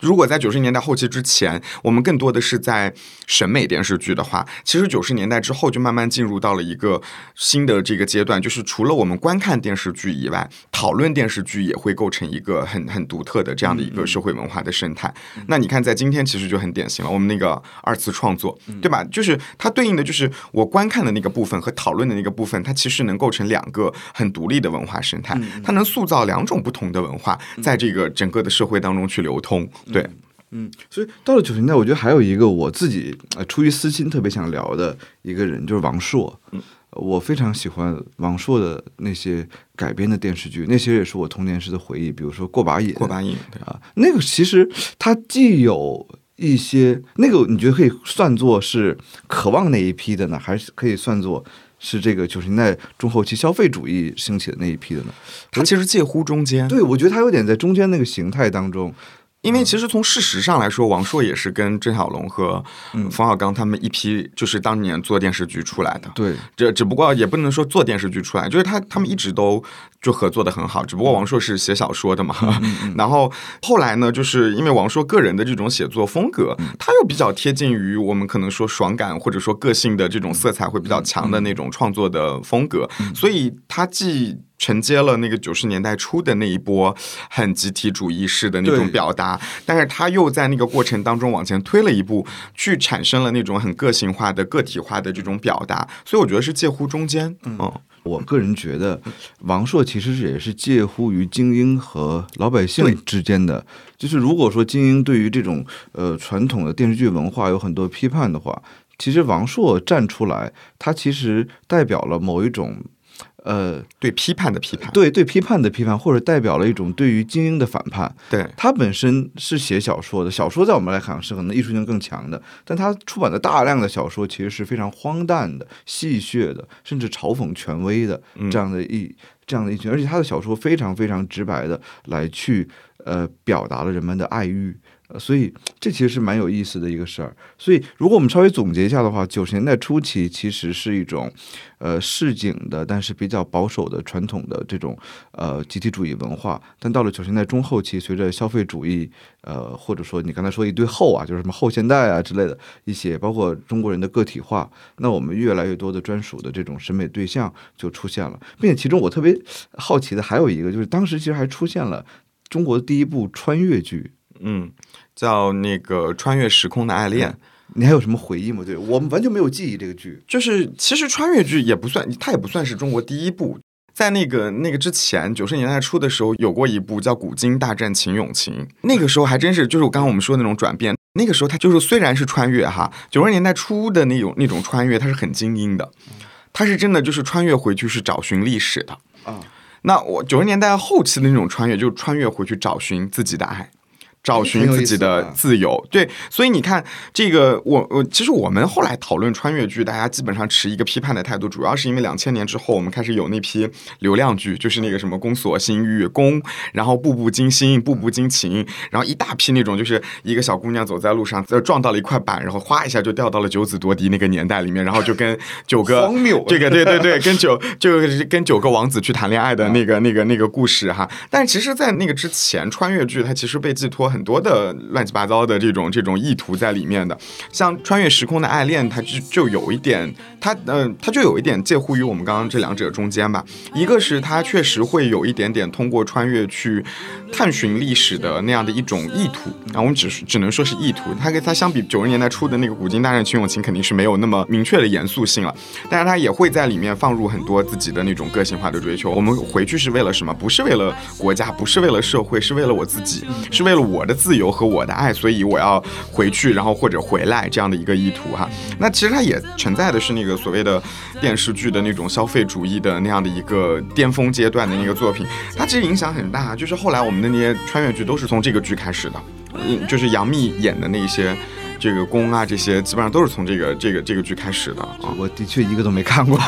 如果在九十年代后期之前，我们更多的是在审美电视剧的话，其实九十年代之后就慢慢进入到了一个新的这个阶段，就是除了我们观看电视剧以外，讨论电视剧也会构成一个很很独特的这样的一个社会文化的生态。那你看看。在今天其实就很典型了，我们那个二次创作，对吧？就是它对应的就是我观看的那个部分和讨论的那个部分，它其实能构成两个很独立的文化生态，它能塑造两种不同的文化在这个整个的社会当中去流通。对，嗯，所以到了九十年代，我觉得还有一个我自己出于私心特别想聊的一个人，就是王朔。嗯。我非常喜欢王朔的那些改编的电视剧，那些也是我童年时的回忆。比如说《过把瘾》，过把瘾，对啊，那个其实它既有一些那个，你觉得可以算作是渴望那一批的呢，还是可以算作是这个九十年代中后期消费主义兴起的那一批的呢？它其实介乎中间。对，我觉得它有点在中间那个形态当中。因为其实从事实上来说，王朔也是跟郑晓龙和冯小刚他们一批，就是当年做电视剧出来的。对，这只不过也不能说做电视剧出来，就是他他们一直都就合作的很好。只不过王朔是写小说的嘛，然后后来呢，就是因为王朔个人的这种写作风格，他又比较贴近于我们可能说爽感或者说个性的这种色彩会比较强的那种创作的风格，所以他既。承接了那个九十年代初的那一波很集体主义式的那种表达，但是他又在那个过程当中往前推了一步，去产生了那种很个性化的个体化的这种表达，所以我觉得是介乎中间。嗯，我个人觉得王朔其实也是介乎于精英和老百姓之间的，就是如果说精英对于这种呃传统的电视剧文化有很多批判的话，其实王朔站出来，他其实代表了某一种。呃，对批判的批判，对对批判的批判，或者代表了一种对于精英的反叛。对他本身是写小说的，小说在我们来看是可能艺术性更强的，但他出版的大量的小说其实是非常荒诞的、戏谑的，甚至嘲讽权威的这样的一这样的一群，而且他的小说非常非常直白的来去呃表达了人们的爱欲。所以这其实是蛮有意思的一个事儿。所以如果我们稍微总结一下的话，九十年代初期其实是一种，呃市井的，但是比较保守的传统的这种呃集体主义文化。但到了九十年代中后期，随着消费主义，呃或者说你刚才说一堆后啊，就是什么后现代啊之类的一些，包括中国人的个体化，那我们越来越多的专属的这种审美对象就出现了。并且其中我特别好奇的还有一个，就是当时其实还出现了中国的第一部穿越剧。嗯，叫那个穿越时空的爱恋，你还有什么回忆吗？对我们完全没有记忆这个剧，就是其实穿越剧也不算，它也不算是中国第一部，在那个那个之前，九十年代初的时候有过一部叫《古今大战秦俑情》，那个时候还真是就是我刚刚我们说的那种转变。那个时候它就是虽然是穿越哈，九十年代初的那种那种穿越，它是很精英的，它是真的就是穿越回去是找寻历史的啊。那我九十年代后期的那种穿越，就穿越回去找寻自己的爱。找寻自己的自由，对，所以你看这个，我我其实我们后来讨论穿越剧，大家基本上持一个批判的态度，主要是因为两千年之后，我们开始有那批流量剧，就是那个什么《宫锁心玉》《宫》，然后《步步惊心》《步步惊情》，然后一大批那种，就是一个小姑娘走在路上，撞到了一块板，然后哗一下就掉到了九子夺嫡那个年代里面，然后就跟 九个荒谬，这个 对对对，跟九就是跟九个王子去谈恋爱的那个那个那个故事哈。但其实，在那个之前，穿越剧它其实被寄托很多的。乱七八糟的这种这种意图在里面的，像穿越时空的爱恋，它就就有一点，它嗯，它就有一点介乎于我们刚刚这两者中间吧。一个是它确实会有一点点通过穿越去探寻历史的那样的一种意图，然后我们只是只能说是意图。它跟它相比，九十年代初的那个古今大战秦俑情肯定是没有那么明确的严肃性了，但是它也会在里面放入很多自己的那种个性化的追求。我们回去是为了什么？不是为了国家，不是为了社会，是为了我自己，是为了我我的自由和我。的爱，所以我要回去，然后或者回来这样的一个意图哈。那其实它也存在的是那个所谓的电视剧的那种消费主义的那样的一个巅峰阶段的那个作品，它其实影响很大。就是后来我们的那些穿越剧都是从这个剧开始的，嗯，就是杨幂演的那些这个宫啊，这些基本上都是从这个这个这个剧开始的啊。我的确一个都没看过。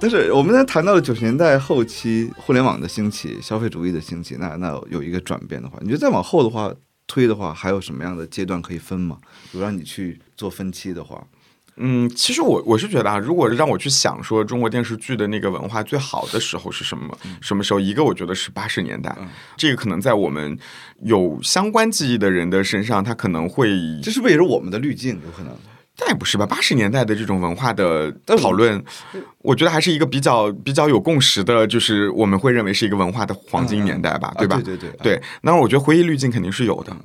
但是我们在谈到了九十年代后期互联网的兴起、消费主义的兴起，那那有一个转变的话，你觉得再往后的话推的话，还有什么样的阶段可以分吗？如果让你去做分期的话，嗯，其实我我是觉得啊，如果让我去想说中国电视剧的那个文化最好的时候是什么什么时候，一个我觉得是八十年代，这个可能在我们有相关记忆的人的身上，他可能会，这是不是也是我们的滤镜？有可能。但也不是吧，八十年代的这种文化的讨论，我觉得还是一个比较比较有共识的，就是我们会认为是一个文化的黄金年代吧，对吧？对对对对。那我觉得回忆滤镜肯定是有的。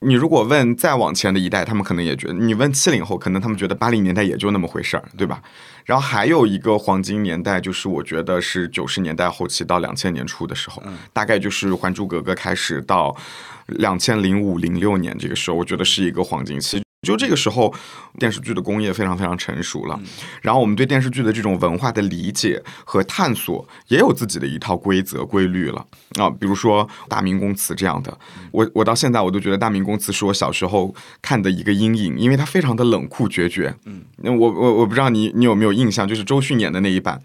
你如果问再往前的一代，他们可能也觉得；你问七零后，可能他们觉得八零年代也就那么回事儿，对吧？然后还有一个黄金年代，就是我觉得是九十年代后期到两千年初的时候，大概就是《还珠格格》开始到两千零五零六年这个时候，我觉得是一个黄金期。就这个时候，电视剧的工业非常非常成熟了，然后我们对电视剧的这种文化的理解和探索也有自己的一套规则规律了啊。比如说《大明宫词》这样的，我我到现在我都觉得《大明宫词》是我小时候看的一个阴影，因为它非常的冷酷决绝。嗯，那我我我不知道你你有没有印象，就是周迅演的那一版，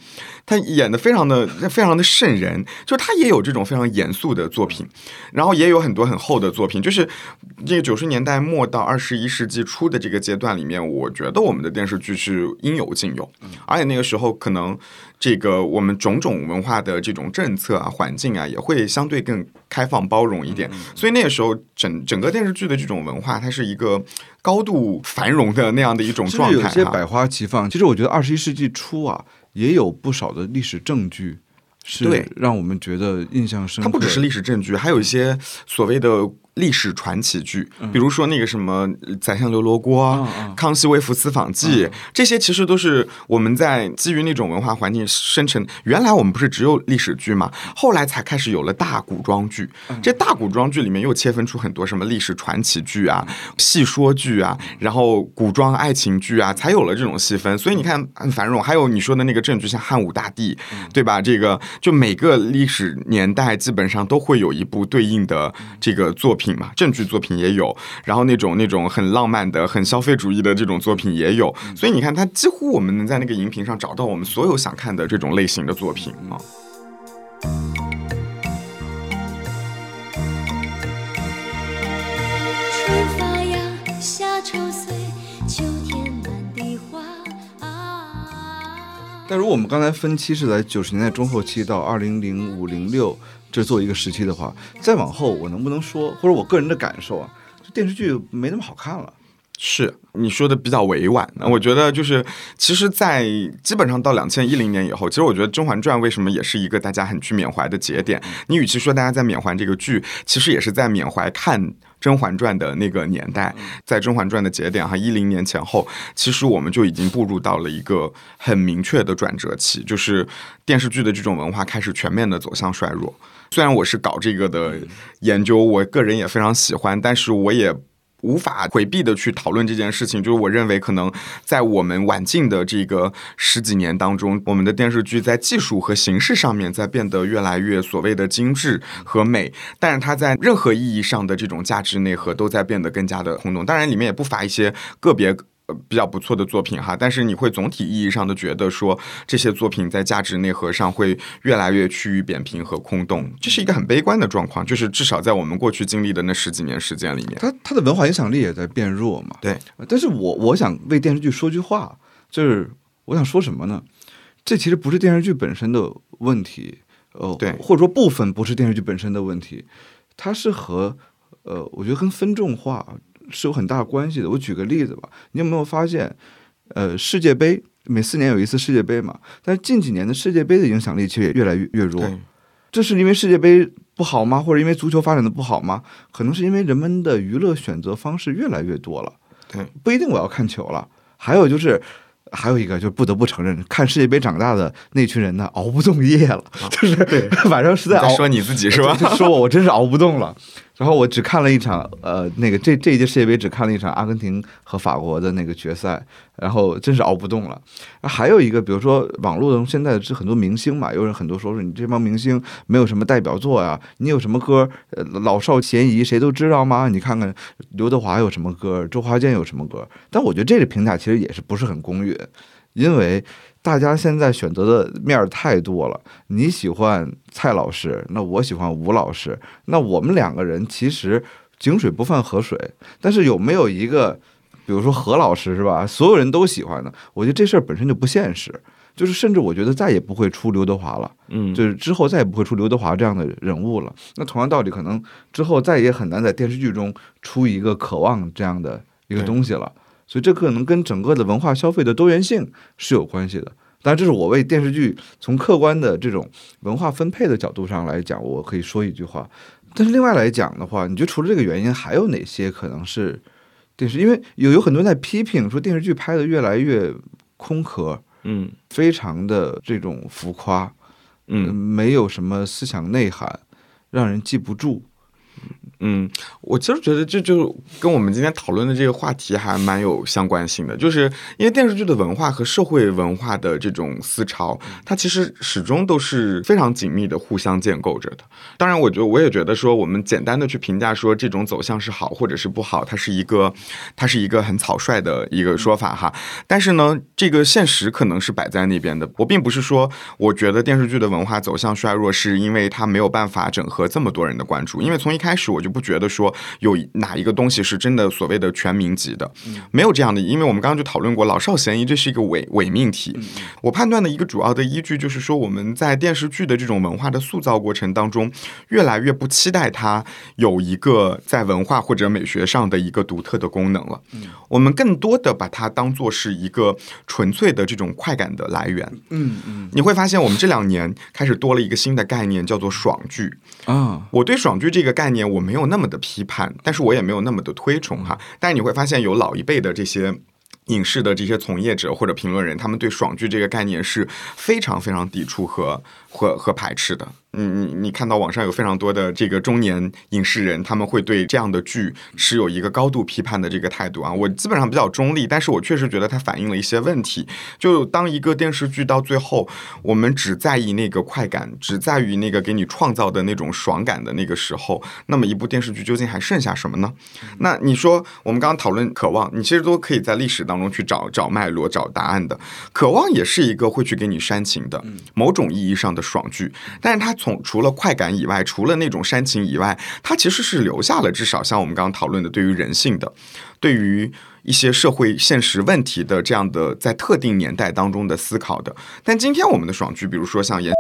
他演的非常的非常的瘆人，就是他也有这种非常严肃的作品，然后也有很多很厚的作品，就是这个九十年代末到二十一世纪。初的这个阶段里面，我觉得我们的电视剧是应有尽有，而且那个时候可能这个我们种种文化的这种政策啊、环境啊，也会相对更开放包容一点。所以那个时候，整整个电视剧的这种文化，它是一个高度繁荣的那样的一种状态。有些百花齐放。其实我觉得二十一世纪初啊，也有不少的历史证据是让我们觉得印象深刻。它不只是历史证据，还有一些所谓的。历史传奇剧，比如说那个什么《宰相刘罗锅》《康熙微服私访记》，这些其实都是我们在基于那种文化环境生成。原来我们不是只有历史剧嘛，后来才开始有了大古装剧。这大古装剧里面又切分出很多什么历史传奇剧啊、戏说剧啊，然后古装爱情剧啊，才有了这种细分。所以你看很繁荣。还有你说的那个证据，像汉武大帝，对吧？这个就每个历史年代基本上都会有一部对应的这个作品。嘛，证据作品也有，然后那种那种很浪漫的、很消费主义的这种作品也有，所以你看，它几乎我们能在那个荧屏上找到我们所有想看的这种类型的作品啊。但如果我们刚才分期是在九十年代中后期到二零零五零六。这做一个时期的话，再往后我能不能说，或者我个人的感受啊，就电视剧没那么好看了。是你说的比较委婉。我觉得就是，其实，在基本上到两千一零年以后，其实我觉得《甄嬛传》为什么也是一个大家很去缅怀的节点。你与其说大家在缅怀这个剧，其实也是在缅怀看《甄嬛传》的那个年代。在《甄嬛传》的节点哈，一零年前后，其实我们就已经步入到了一个很明确的转折期，就是电视剧的这种文化开始全面的走向衰弱。虽然我是搞这个的研究，我个人也非常喜欢，但是我也无法回避的去讨论这件事情，就是我认为可能在我们晚近的这个十几年当中，我们的电视剧在技术和形式上面在变得越来越所谓的精致和美，但是它在任何意义上的这种价值内核都在变得更加的空洞。当然，里面也不乏一些个别。比较不错的作品哈，但是你会总体意义上的觉得说这些作品在价值内核上会越来越趋于扁平和空洞，这是一个很悲观的状况。就是至少在我们过去经历的那十几年时间里面，它它的文化影响力也在变弱嘛。对，但是我我想为电视剧说句话，就是我想说什么呢？这其实不是电视剧本身的问题，呃，对，或者说部分不是电视剧本身的问题，它是和呃，我觉得跟分众化。是有很大关系的。我举个例子吧，你有没有发现，呃，世界杯每四年有一次世界杯嘛，但是近几年的世界杯的影响力其实也越来越越弱。这是因为世界杯不好吗？或者因为足球发展的不好吗？可能是因为人们的娱乐选择方式越来越多了。对，不一定我要看球了。还有就是。还有一个，就是不得不承认，看世界杯长大的那群人呢，熬不动夜了，就是晚上实在熬。说你自己是吧？说我，我真是熬不动了。然后我只看了一场，呃，那个这这一届世界杯只看了一场阿根廷和法国的那个决赛。然后真是熬不动了。还有一个，比如说网络中现在是很多明星嘛，有人很多说说你这帮明星没有什么代表作呀，你有什么歌？老少咸宜，谁都知道吗？你看看刘德华有什么歌，周华健有什么歌？但我觉得这个评价其实也是不是很公允，因为大家现在选择的面儿太多了。你喜欢蔡老师，那我喜欢吴老师，那我们两个人其实井水不犯河水，但是有没有一个？比如说何老师是吧？所有人都喜欢的，我觉得这事儿本身就不现实。就是甚至我觉得再也不会出刘德华了，嗯，就是之后再也不会出刘德华这样的人物了。那同样道理，可能之后再也很难在电视剧中出一个渴望这样的一个东西了。所以这可能跟整个的文化消费的多元性是有关系的。当然，这是我为电视剧从客观的这种文化分配的角度上来讲，我可以说一句话。但是另外来讲的话，你觉得除了这个原因，还有哪些可能是？电视，因为有有很多人在批评说电视剧拍的越来越空壳，嗯，非常的这种浮夸，嗯，没有什么思想内涵，让人记不住。嗯，我其实觉得这就跟我们今天讨论的这个话题还蛮有相关性的，就是因为电视剧的文化和社会文化的这种思潮，它其实始终都是非常紧密的互相建构着的。当然，我觉得我也觉得说，我们简单的去评价说这种走向是好或者是不好，它是一个它是一个很草率的一个说法哈。但是呢，这个现实可能是摆在那边的。我并不是说我觉得电视剧的文化走向衰弱是因为它没有办法整合这么多人的关注，因为从一开始我就。不觉得说有哪一个东西是真的所谓的全民级的，没有这样的，因为我们刚刚就讨论过老少咸宜，这是一个伪伪命题。我判断的一个主要的依据就是说，我们在电视剧的这种文化的塑造过程当中，越来越不期待它有一个在文化或者美学上的一个独特的功能了。我们更多的把它当做是一个纯粹的这种快感的来源。嗯嗯，你会发现我们这两年开始多了一个新的概念，叫做爽剧啊。我对爽剧这个概念我没有。没有那么的批判，但是我也没有那么的推崇哈。但是你会发现，有老一辈的这些影视的这些从业者或者评论人，他们对爽剧这个概念是非常非常抵触和和和排斥的。你你你看到网上有非常多的这个中年影视人，他们会对这样的剧持有一个高度批判的这个态度啊。我基本上比较中立，但是我确实觉得它反映了一些问题。就当一个电视剧到最后，我们只在意那个快感，只在于那个给你创造的那种爽感的那个时候，那么一部电视剧究竟还剩下什么呢？那你说我们刚刚讨论《渴望》，你其实都可以在历史当中去找找脉络、找答案的。《渴望》也是一个会去给你煽情的某种意义上的爽剧，但是它从除了快感以外，除了那种煽情以外，它其实是留下了至少像我们刚刚讨论的，对于人性的，对于一些社会现实问题的这样的在特定年代当中的思考的。但今天我们的爽剧，比如说像演。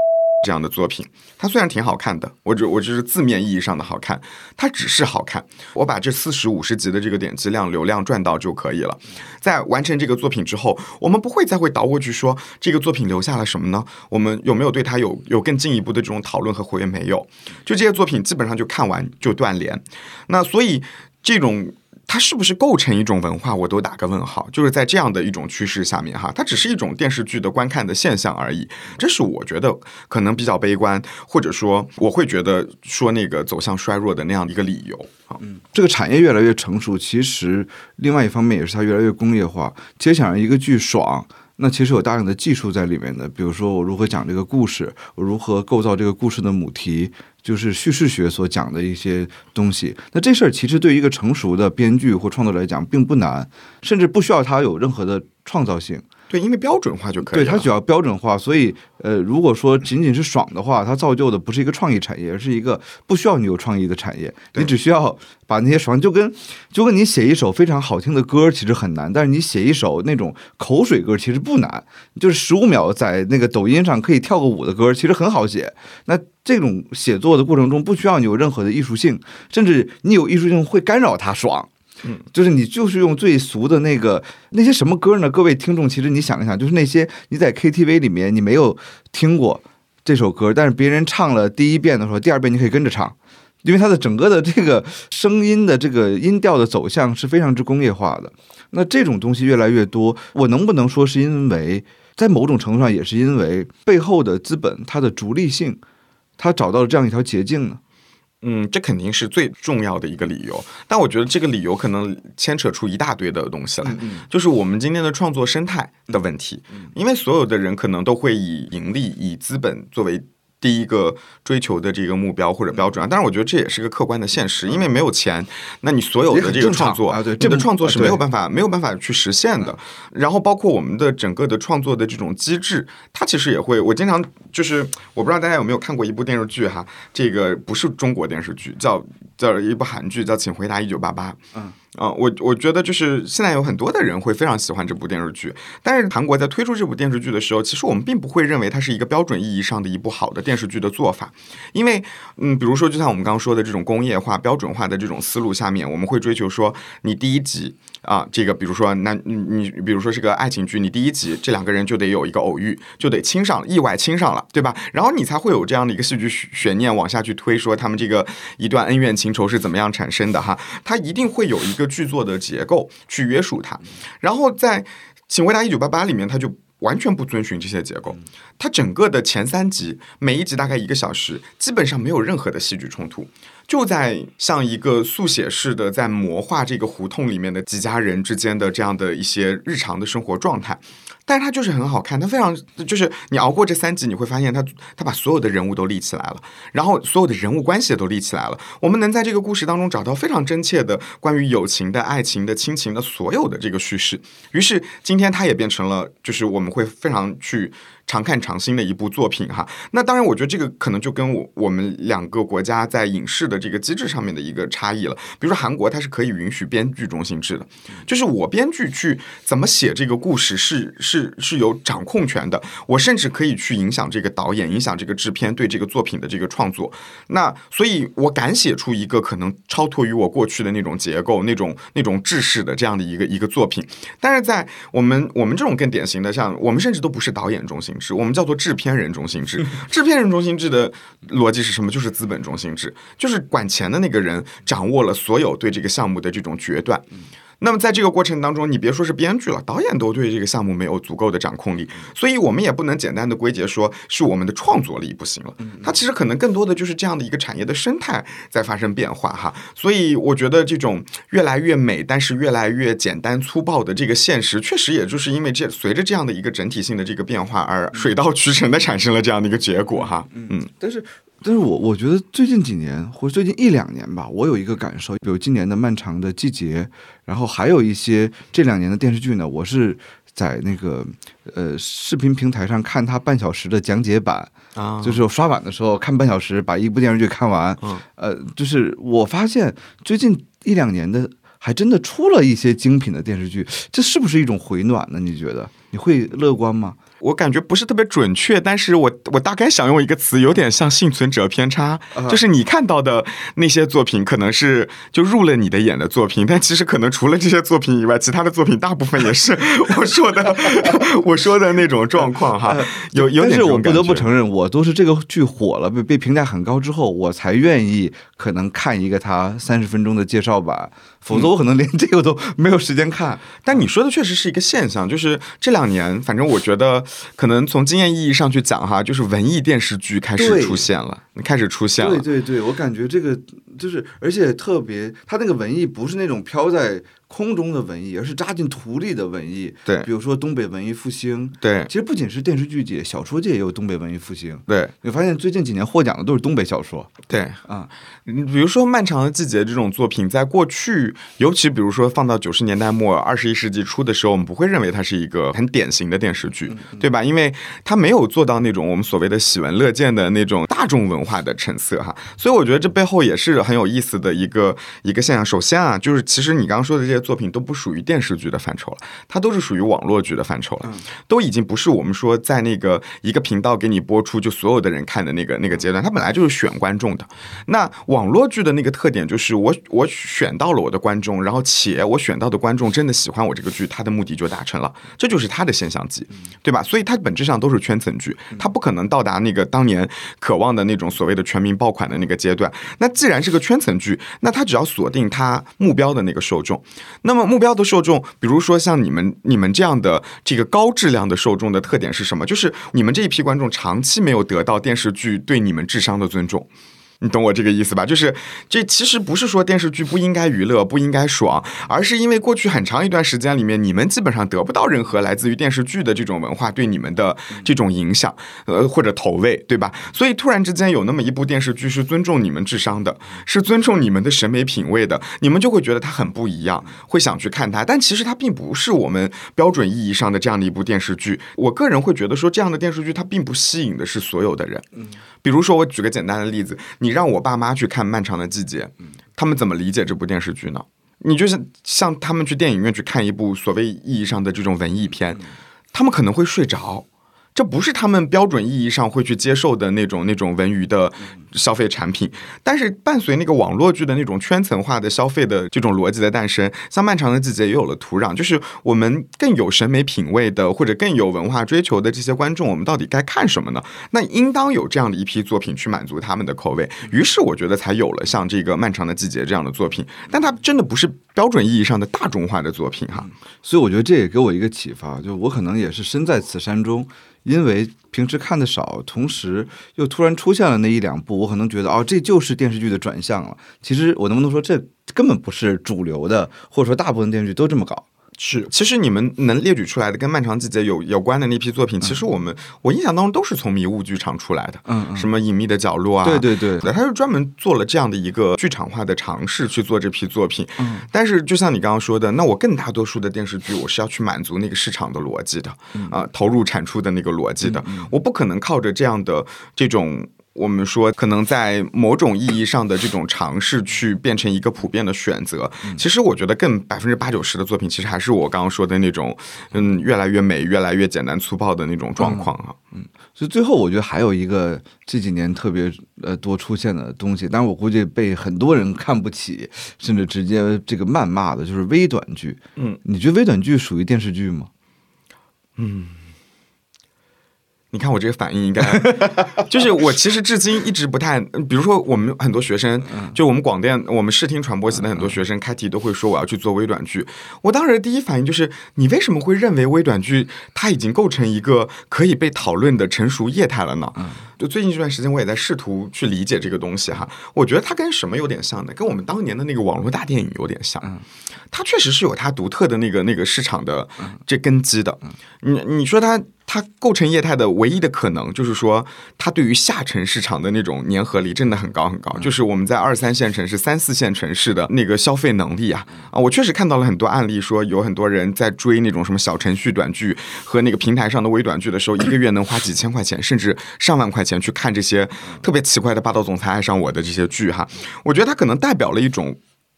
这样的作品，它虽然挺好看的，我只我只是字面意义上的好看，它只是好看。我把这四十五十集的这个点击量、流量赚到就可以了。在完成这个作品之后，我们不会再会倒过去说这个作品留下了什么呢？我们有没有对它有有更进一步的这种讨论和回应？没有，就这些作品基本上就看完就断联。那所以这种。它是不是构成一种文化，我都打个问号。就是在这样的一种趋势下面，哈，它只是一种电视剧的观看的现象而已。这是我觉得可能比较悲观，或者说我会觉得说那个走向衰弱的那样的一个理由。嗯，这个产业越来越成熟，其实另外一方面也是它越来越工业化。其实想让一个剧爽，那其实有大量的技术在里面的，比如说我如何讲这个故事，我如何构造这个故事的母题。就是叙事学所讲的一些东西，那这事儿其实对于一个成熟的编剧或创作者来讲并不难，甚至不需要他有任何的创造性。对，因为标准化就可以。对，它只要标准化，所以呃，如果说仅仅是爽的话，它造就的不是一个创意产业，而是一个不需要你有创意的产业。你只需要把那些爽，就跟就跟你写一首非常好听的歌其实很难，但是你写一首那种口水歌其实不难，就是十五秒在那个抖音上可以跳个舞的歌，其实很好写。那这种写作的过程中不需要你有任何的艺术性，甚至你有艺术性会干扰它爽。嗯，就是你就是用最俗的那个那些什么歌呢？各位听众，其实你想一想，就是那些你在 KTV 里面你没有听过这首歌，但是别人唱了第一遍的时候，第二遍你可以跟着唱，因为它的整个的这个声音的这个音调的走向是非常之工业化的。那这种东西越来越多，我能不能说是因为在某种程度上也是因为背后的资本它的逐利性，它找到了这样一条捷径呢？嗯，这肯定是最重要的一个理由，但我觉得这个理由可能牵扯出一大堆的东西来，就是我们今天的创作生态的问题，因为所有的人可能都会以盈利、以资本作为。第一个追求的这个目标或者标准啊，但是我觉得这也是个客观的现实，因为没有钱，那你所有的这个创作啊，对，这个创作是没有办法没有办法去实现的。然后包括我们的整个的创作的这种机制，它其实也会，我经常就是我不知道大家有没有看过一部电视剧哈，这个不是中国电视剧，叫叫一部韩剧叫《请回答一九八八》。嗯。啊，我我觉得就是现在有很多的人会非常喜欢这部电视剧，但是韩国在推出这部电视剧的时候，其实我们并不会认为它是一个标准意义上的一部好的电视剧的做法，因为嗯，比如说就像我们刚刚说的这种工业化、标准化的这种思路下面，我们会追求说你第一集啊，这个比如说那你你比如说是个爱情剧，你第一集这两个人就得有一个偶遇，就得亲上，意外亲上了，对吧？然后你才会有这样的一个戏剧悬念往下去推，说他们这个一段恩怨情仇是怎么样产生的哈，它一定会有一个。剧作的结构去约束它，然后在《请回答一九八八》里面，它就完全不遵循这些结构。它整个的前三集，每一集大概一个小时，基本上没有任何的戏剧冲突，就在像一个速写式的在魔化这个胡同里面的几家人之间的这样的一些日常的生活状态。但是它就是很好看，它非常就是你熬过这三集，你会发现它它把所有的人物都立起来了，然后所有的人物关系也都立起来了。我们能在这个故事当中找到非常真切的关于友情的、爱情的、亲情的所有的这个叙事。于是今天它也变成了，就是我们会非常去。常看常新的一部作品哈，那当然，我觉得这个可能就跟我我们两个国家在影视的这个机制上面的一个差异了。比如说韩国，它是可以允许编剧中心制的，就是我编剧去怎么写这个故事是是是有掌控权的，我甚至可以去影响这个导演，影响这个制片对这个作品的这个创作。那所以，我敢写出一个可能超脱于我过去的那种结构、那种那种制式的这样的一个一个作品。但是在我们我们这种更典型的，像我们甚至都不是导演中心。我们叫做制片人中心制，制片人中心制的逻辑是什么？就是资本中心制，就是管钱的那个人掌握了所有对这个项目的这种决断。那么在这个过程当中，你别说是编剧了，导演都对这个项目没有足够的掌控力，所以我们也不能简单的归结说是我们的创作力不行了。它其实可能更多的就是这样的一个产业的生态在发生变化哈。所以我觉得这种越来越美，但是越来越简单粗暴的这个现实，确实也就是因为这随着这样的一个整体性的这个变化而水到渠成的产生了这样的一个结果哈。嗯，但是。但是我我觉得最近几年或者最近一两年吧，我有一个感受，比如今年的《漫长的季节》，然后还有一些这两年的电视剧呢，我是在那个呃视频平台上看它半小时的讲解版啊，就是刷碗的时候看半小时，把一部电视剧看完。呃，就是我发现最近一两年的还真的出了一些精品的电视剧，这是不是一种回暖呢？你觉得？你会乐观吗？我感觉不是特别准确，但是我我大概想用一个词，有点像幸存者偏差，就是你看到的那些作品，可能是就入了你的眼的作品，但其实可能除了这些作品以外，其他的作品大部分也是 我说的 我说的那种状况哈。有有点但是我不得不承认，我都是这个剧火了，被被评价很高之后，我才愿意可能看一个他三十分钟的介绍版，否则我可能连这个都没有时间看。但你说的确实是一个现象，就是这两年，反正我觉得可能从经验意义上去讲哈，就是文艺电视剧开始出现了，开始出现了。对对对，我感觉这个就是，而且特别，它那个文艺不是那种飘在空中的文艺，而是扎进土里的文艺。对比如说东北文艺复兴。对其实不仅是电视剧界，小说界也有东北文艺复兴。对你发现最近几年获奖的都是东北小说对，啊，嗯比如说《漫长的季节》这种作品，在过去，尤其比如说放到九十年代末、二十一世纪初的时候，我们不会认为它是一个很典型的电视剧，对吧？因为它没有做到那种我们所谓的喜闻乐见的那种大众文化的成色哈。所以我觉得这背后也是很有意思的一个一个现象。首先啊，就是其实你刚刚说的这些作品都不属于电视剧的范畴了，它都是属于网络剧的范畴了，都已经不是我们说在那个一个频道给你播出就所有的人看的那个那个阶段，它本来就是选观众的。那网络剧的那个特点就是我我选到了我的观众，然后且我选到的观众真的喜欢我这个剧，它的目的就达成了，这就是它的现象级，对吧？所以它本质上都是圈层剧，它不可能到达那个当年渴望的那种所谓的全民爆款的那个阶段。那既然是个圈层剧，那它只要锁定它目标的那个受众，那么目标的受众，比如说像你们你们这样的这个高质量的受众的特点是什么？就是你们这一批观众长期没有得到电视剧对你们智商的尊重。你懂我这个意思吧？就是这其实不是说电视剧不应该娱乐、不应该爽，而是因为过去很长一段时间里面，你们基本上得不到任何来自于电视剧的这种文化对你们的这种影响，呃或者投喂，对吧？所以突然之间有那么一部电视剧是尊重你们智商的，是尊重你们的审美品味的，你们就会觉得它很不一样，会想去看它。但其实它并不是我们标准意义上的这样的一部电视剧。我个人会觉得说，这样的电视剧它并不吸引的是所有的人。比如说，我举个简单的例子，你让我爸妈去看《漫长的季节》，他们怎么理解这部电视剧呢？你就是像他们去电影院去看一部所谓意义上的这种文艺片，他们可能会睡着。这不是他们标准意义上会去接受的那种那种文娱的消费产品，但是伴随那个网络剧的那种圈层化的消费的这种逻辑的诞生，像《漫长的季节》也有了土壤，就是我们更有审美品味的或者更有文化追求的这些观众，我们到底该看什么呢？那应当有这样的一批作品去满足他们的口味，于是我觉得才有了像这个《漫长的季节》这样的作品，但它真的不是标准意义上的大众化的作品哈。所以我觉得这也给我一个启发，就我可能也是身在此山中，因为平时看的少，同时又突然出现了那一两部，我可能觉得哦，这就是电视剧的转向了。其实我能不能说这根本不是主流的，或者说大部分电视剧都这么搞？是，其实你们能列举出来的跟《漫长季节有》有关的那批作品，其实我们我印象当中都是从迷雾剧场出来的，嗯嗯。什么隐秘的角落啊，对对对，对，他是专门做了这样的一个剧场化的尝试去做这批作品。嗯。但是就像你刚刚说的，那我更大多数的电视剧，我是要去满足那个市场的逻辑的，啊、投入产出的那个逻辑的，我不可能靠着这样的这种。我们说，可能在某种意义上的这种尝试，去变成一个普遍的选择。其实我觉得，更百分之八九十的作品，其实还是我刚刚说的那种，嗯，越来越美、越来越简单粗暴的那种状况啊。嗯所以最后我觉得还有一个这几年特别呃多出现的东西，但是我估计被很多人看不起，甚至直接这个谩骂的，就是微短剧。嗯，你觉得微短剧属于电视剧吗？你看我这个反应，应该 就是我其实至今一直不太，比如说我们很多学生，就我们广电、我们视听传播系的很多学生开题都会说我要去做微短剧。我当时第一反应就是，你为什么会认为微短剧它已经构成一个可以被讨论的成熟业态了呢？就最近这段时间，我也在试图去理解这个东西哈。我觉得它跟什么有点像呢？跟我们当年的那个网络大电影有点像。嗯它确实是有它独特的那个那个市场的这根基的。你你说它它构成业态的唯一的可能，就是说它对于下沉市场的那种粘合力真的很高很高。就是我们在二三线城市、三四线城市的那个消费能力啊啊！我确实看到了很多案例，说有很多人在追那种什么小程序短剧和那个平台上的微短剧的时候，一个月能花几千块钱，甚至上万块钱去看这些特别奇怪的霸道总裁爱上我的这些剧哈。我觉得它可能代表了一种。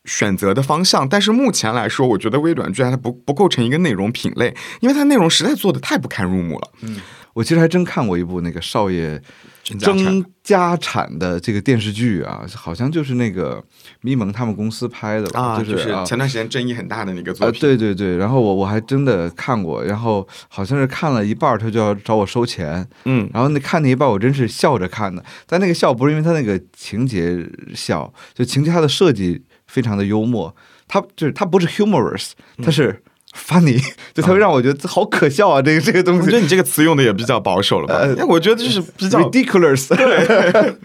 选择的方向，但是目前来说，我觉得微短剧它不不构成一个内容品类，因为它内容实在做的太不堪入目了。嗯我其实还真看过一部那个少爷争家产的这个电视剧啊，好像就是那个咪蒙他们公司拍的吧，啊，就是啊前段时间争议很大的那个作呃，品。对对对，然后我我还真的看过，然后好像是看了一半，他就要找我收钱，嗯。然后那看那一半我真是笑着看的，但那个笑不是因为他那个情节笑，就情节它的设计非常的幽默，它就是它不是 humorous，它是 funny，就他会让我觉得好可笑啊，这个这个东西我觉得你这个词用的也比较保守了吧？呃哎我觉得就是比较 ridiculous，对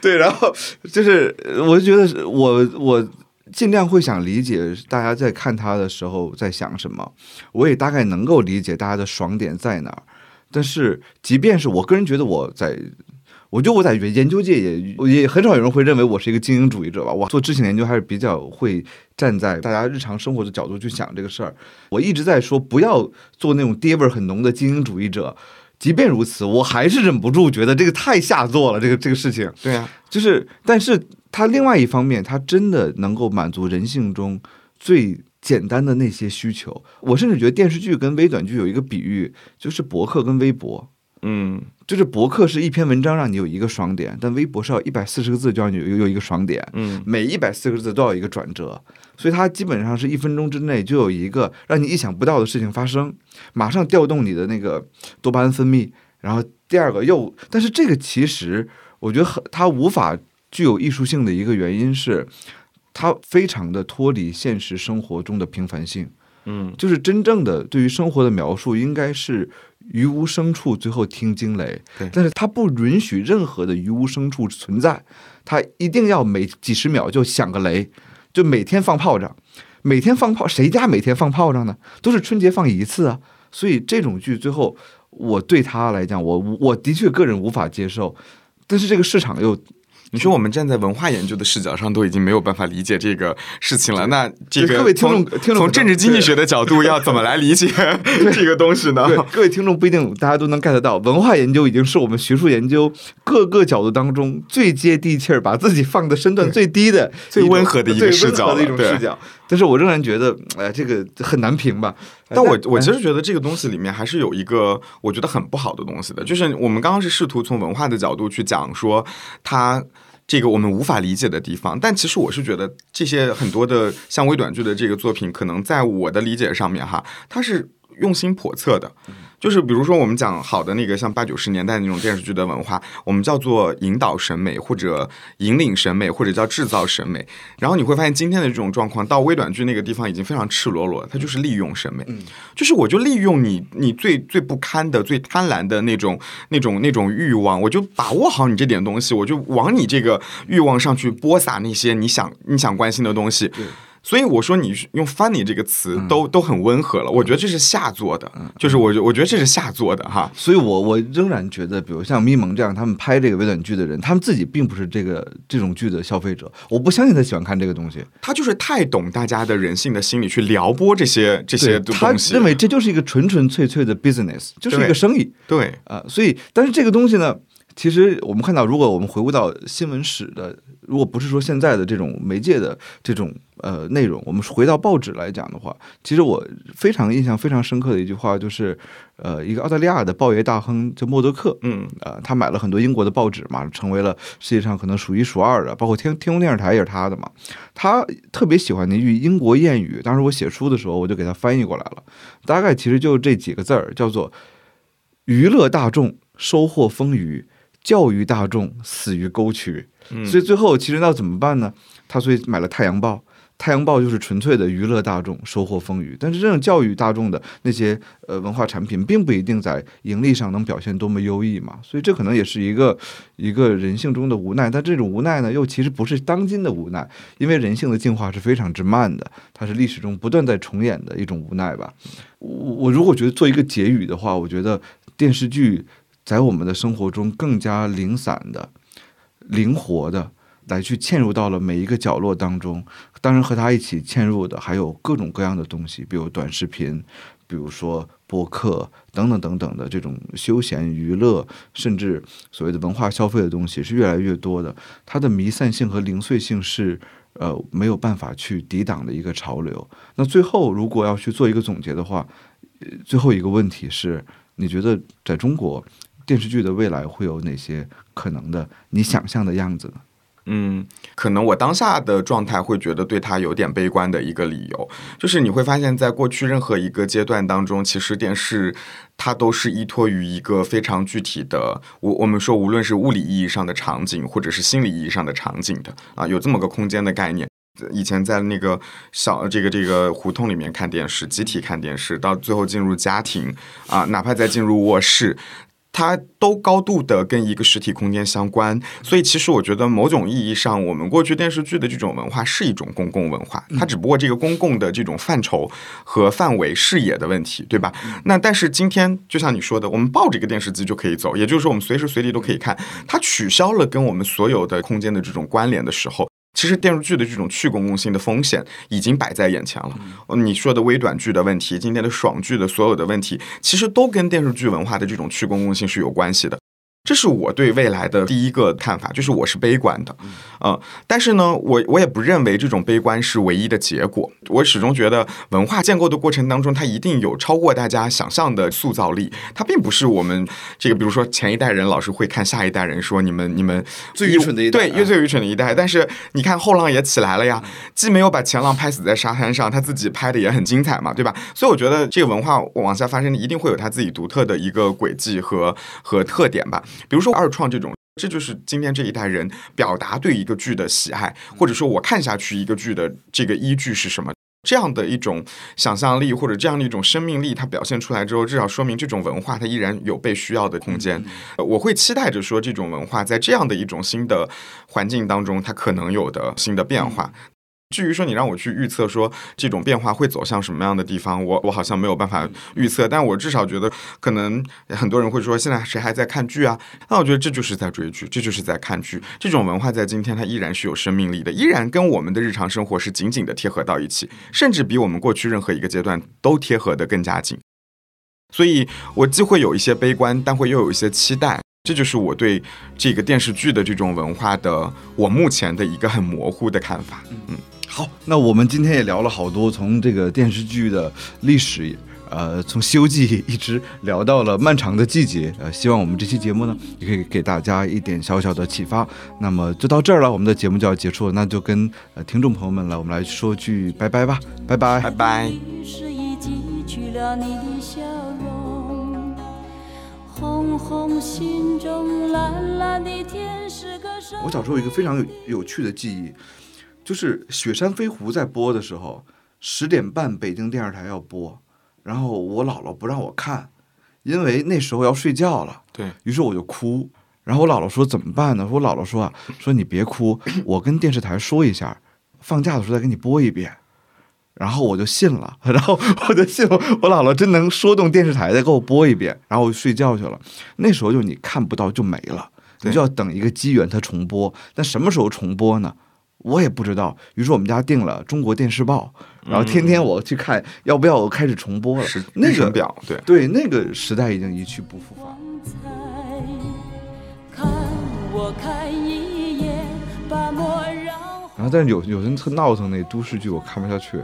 对，然后就是我就觉得是我我。尽量会想理解大家在看他的时候在想什么，我也大概能够理解大家的爽点在哪儿。但是，即便是我个人觉得我在，我觉得我在研究界也也很少有人会认为我是一个精英主义者吧。我做知情研究还是比较会站在大家日常生活的角度去想这个事儿。我一直在说不要做那种爹味儿很浓的精英主义者。即便如此，我还是忍不住觉得这个太下作了。这个这个事情，对啊，就是，但是它另外一方面，它真的能够满足人性中最简单的那些需求。我甚至觉得电视剧跟微短剧有一个比喻，就是博客跟微博。嗯就是博客是一篇文章让你有一个爽点，但微博是要一百四十个字就让你有有一个爽点，嗯每一百四十个字都要有一个转折，所以它基本上是一分钟之内就有一个让你意想不到的事情发生，马上调动你的那个多巴胺分泌，然后第二个又，但是这个其实我觉得很它无法具有艺术性的一个原因是，它非常的脱离现实生活中的平凡性。嗯就是真正的对于生活的描述，应该是于无声处，最后听惊雷对。但是它不允许任何的于无声处存在，它一定要每几十秒就响个雷，就每天放炮仗，每天放炮，谁家每天放炮仗呢？都是春节放一次啊。所以这种剧最后，我对他来讲，我我的确个人无法接受，但是这个市场又你说我们站在文化研究的视角上，都已经没有办法理解这个事情了。那这个各位听众从听众从政治经济学的角度，要怎么来理解这个东西呢？各位听众不一定大家都能 get 到，文化研究已经是我们学术研究各个角度当中最接地气儿，把自己放的身段最低的、最温和的一个视角温和的一种视角。但是我仍然觉得，哎，这个很难评吧。但我我哎其实觉得这个东西里面还是有一个我觉得很不好的东西的，就是我们刚刚是试图从文化的角度去讲说它。这个我们无法理解的地方，但其实我是觉得这些很多的像微短剧的这个作品，可能在我的理解上面哈，它是用心叵测的。就是比如说我们讲好的那个像八九十年代那种电视剧的文化，我们叫做引导审美或者引领审美或者叫制造审美。然后你会发现今天的这种状况，到微短剧那个地方已经非常赤裸裸了，它就是利用审美。就是我就利用你你最最不堪的、最贪婪的那种、那种、那种欲望，我就把握好你这点东西，我就往你这个欲望上去播撒那些你想你想关心的东西。所以我说你用 funny 这个词都、都很温和了，我觉得这是下作的，就是我觉我觉得这是下作的哈。所以我我仍然觉得，比如像咪蒙这样，他们拍这个微短剧的人，他们自己并不是这个这种剧的消费者。我不相信他喜欢看这个东西。他就是太懂大家的人性的心理，去撩拨这些这些他东西。认为这就是一个纯纯粹粹的 business，就是一个生意。对，啊、所以但是这个东西呢，其实我们看到，如果我们回顾到新闻史的，如果不是说现在的这种媒介的这种呃内容，我们回到报纸来讲的话，其实我非常印象非常深刻的一句话就是，呃，一个澳大利亚的报业大亨叫默多克，嗯。呃，他买了很多英国的报纸嘛，成为了世界上可能数一数二的，包括天天空电视台也是他的嘛。他特别喜欢的一句英国谚语，当时我写书的时候我就给他翻译过来了，大概其实就这几个字儿，叫做“娱乐大众收获风雨，教育大众死于沟渠”。嗯所以最后其实那怎么办呢？他所以买了《太阳报》。太阳报就是纯粹的娱乐大众，收获风雨。但是这种教育大众的那些呃文化产品，并不一定在盈利上能表现多么优异嘛。所以这可能也是一个一个人性中的无奈。但这种无奈呢，又其实不是当今的无奈，因为人性的进化是非常之慢的，它是历史中不断在重演的一种无奈吧。我我如果觉得做一个结语的话，我觉得电视剧在我们的生活中更加零散的、灵活的。来去嵌入到了每一个角落当中，当然和它一起嵌入的还有各种各样的东西，比如短视频，比如说播客等等等等的这种休闲娱乐，甚至所谓的文化消费的东西是越来越多的。它的弥散性和零碎性是呃没有办法去抵挡的一个潮流。那最后如果要去做一个总结的话，最后一个问题是，你觉得在中国电视剧的未来会有哪些可能的你想象的样子呢？嗯，可能我当下的状态会觉得对它有点悲观的一个理由，就是你会发现在过去任何一个阶段当中，其实电视它都是依托于一个非常具体的，我我们说无论是物理意义上的场景，或者是心理意义上的场景的啊，有这么个空间的概念。以前在那个小这个这个胡同里面看电视，集体看电视，到最后进入家庭啊，哪怕再进入卧室，它都高度的跟一个实体空间相关，所以其实我觉得某种意义上，我们过去电视剧的这种文化是一种公共文化，它只不过这个公共的这种范畴和范围视野的问题，对吧？那但是今天就像你说的，我们抱着一个电视机就可以走，也就是说我们随时随地都可以看，它取消了跟我们所有的空间的这种关联的时候。其实电视剧的这种去公共性的风险已经摆在眼前了。呃你说的微短剧的问题，今天的爽剧的所有的问题，其实都跟电视剧文化的这种去公共性是有关系的。这是我对未来的第一个看法，就是我是悲观的，呃，但是呢，我我也不认为这种悲观是唯一的结果。我始终觉得文化建构的过程当中，它一定有超过大家想象的塑造力。它并不是我们这个，比如说前一代人老是会看下一代人说你们你们最愚蠢的一代对，最愚蠢的一代。但是你看后浪也起来了呀，既没有把前浪拍死在沙滩上，他自己拍的也很精彩嘛，对吧？所以我觉得这个文化往下发生，一定会有它自己独特的一个轨迹和和特点吧。比如说二创这种，这就是今天这一代人表达对一个剧的喜爱，或者说我看下去一个剧的这个依据是什么。这样的一种想象力或者这样的一种生命力，它表现出来之后，至少说明这种文化它依然有被需要的空间。呃我会期待着说，这种文化在这样的一种新的环境当中，它可能有的新的变化。至于说你让我去预测说这种变化会走向什么样的地方，我我好像没有办法预测，但我至少觉得可能很多人会说现在谁还在看剧啊？那我觉得这就是在追剧，这就是在看剧。这种文化在今天它依然是有生命力的，依然跟我们的日常生活是紧紧的贴合到一起，甚至比我们过去任何一个阶段都贴合的更加紧。所以我既会有一些悲观，但会又有一些期待。这就是我对这个电视剧的这种文化的我目前的一个很模糊的看法。嗯，好，那我们今天也聊了好多，从这个电视剧的历史，呃，从《西游记》一直聊到了《漫长的季节》，呃，希望我们这期节目呢，也可以给大家一点小小的启发。那么就到这儿了，我们的节目就要结束了，那就跟呃听众朋友们来，我们来说句拜拜吧，拜拜拜拜。我小时候有一个非常有有趣的记忆，就是《雪山飞狐》在播的时候，十点半北京电视台要播，然后我姥姥不让我看，因为那时候要睡觉了。对，于是我就哭，然后我姥姥说怎么办呢？我姥姥说啊，说你别哭，我跟电视台说一下，放假的时候再给你播一遍。然后我就信了，然后 我就信我我姥姥真能说动电视台再给我播一遍，然后我就睡觉去了。那时候就你看不到就没了，你就要等一个机缘它重播。但什么时候重播呢？我也不知道。于是我们家订了中国电视报，然后天天我去看要不要我开始重播了。是那个表，对。对那个时代已经一去不复返。光彩？看我看一眼，把莫让然后但是有有人特闹腾那都市剧我看不下去，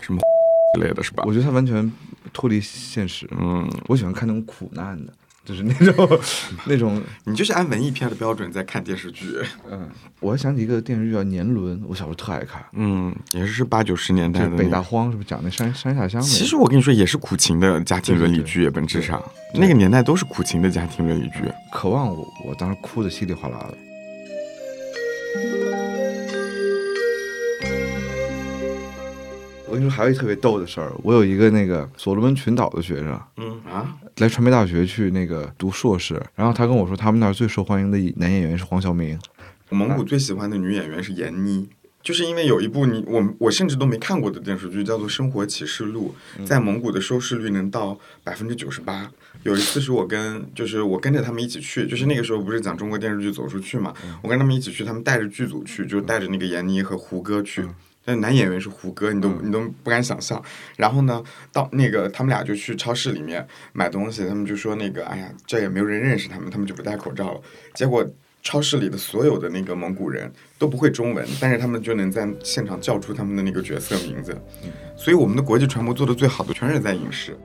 什么 之类的是吧？我觉得它完全脱离现实。嗯，我喜欢看那种苦难的，就是那种 那种。你就是按文艺片的标准在看电视剧。嗯，我还想起一个电视剧叫《年轮》，我小时候特爱看，嗯，也是八九十年代的北的那个。大荒是不是讲那山山下乡的？其实我跟你说，也是苦情的家庭伦理剧，本质上那个年代都是苦情的家庭伦理剧。渴望我，我当时哭的稀里哗啦的。我跟你说，还有一特别逗的事儿，我有一个那个所罗门群岛的学生嗯啊，来传媒大学去那个读硕士，然后他跟我说，他们那儿最受欢迎的男演员是黄晓明。我蒙古最喜欢的女演员是闫妮。就是因为有一部你我我甚至都没看过的电视剧，叫做《生活启示录》，在蒙古的收视率能到百分之九十八。有一次是我跟就是我跟着他们一起去，就是那个时候不是讲中国电视剧走出去嘛，我跟他们一起去，他们带着剧组去，就带着那个闫妮和胡歌去。但男演员是胡歌，你都你都不敢想象。然后呢，到那个他们俩就去超市里面买东西，他们就说那个，哎呀，这也没有人认识他们，他们就不戴口罩了。结果超市里的所有的那个蒙古人都不会中文，但是他们就能在现场叫出他们的那个角色名字。所以我们的国际传播做的最好的全是在影视。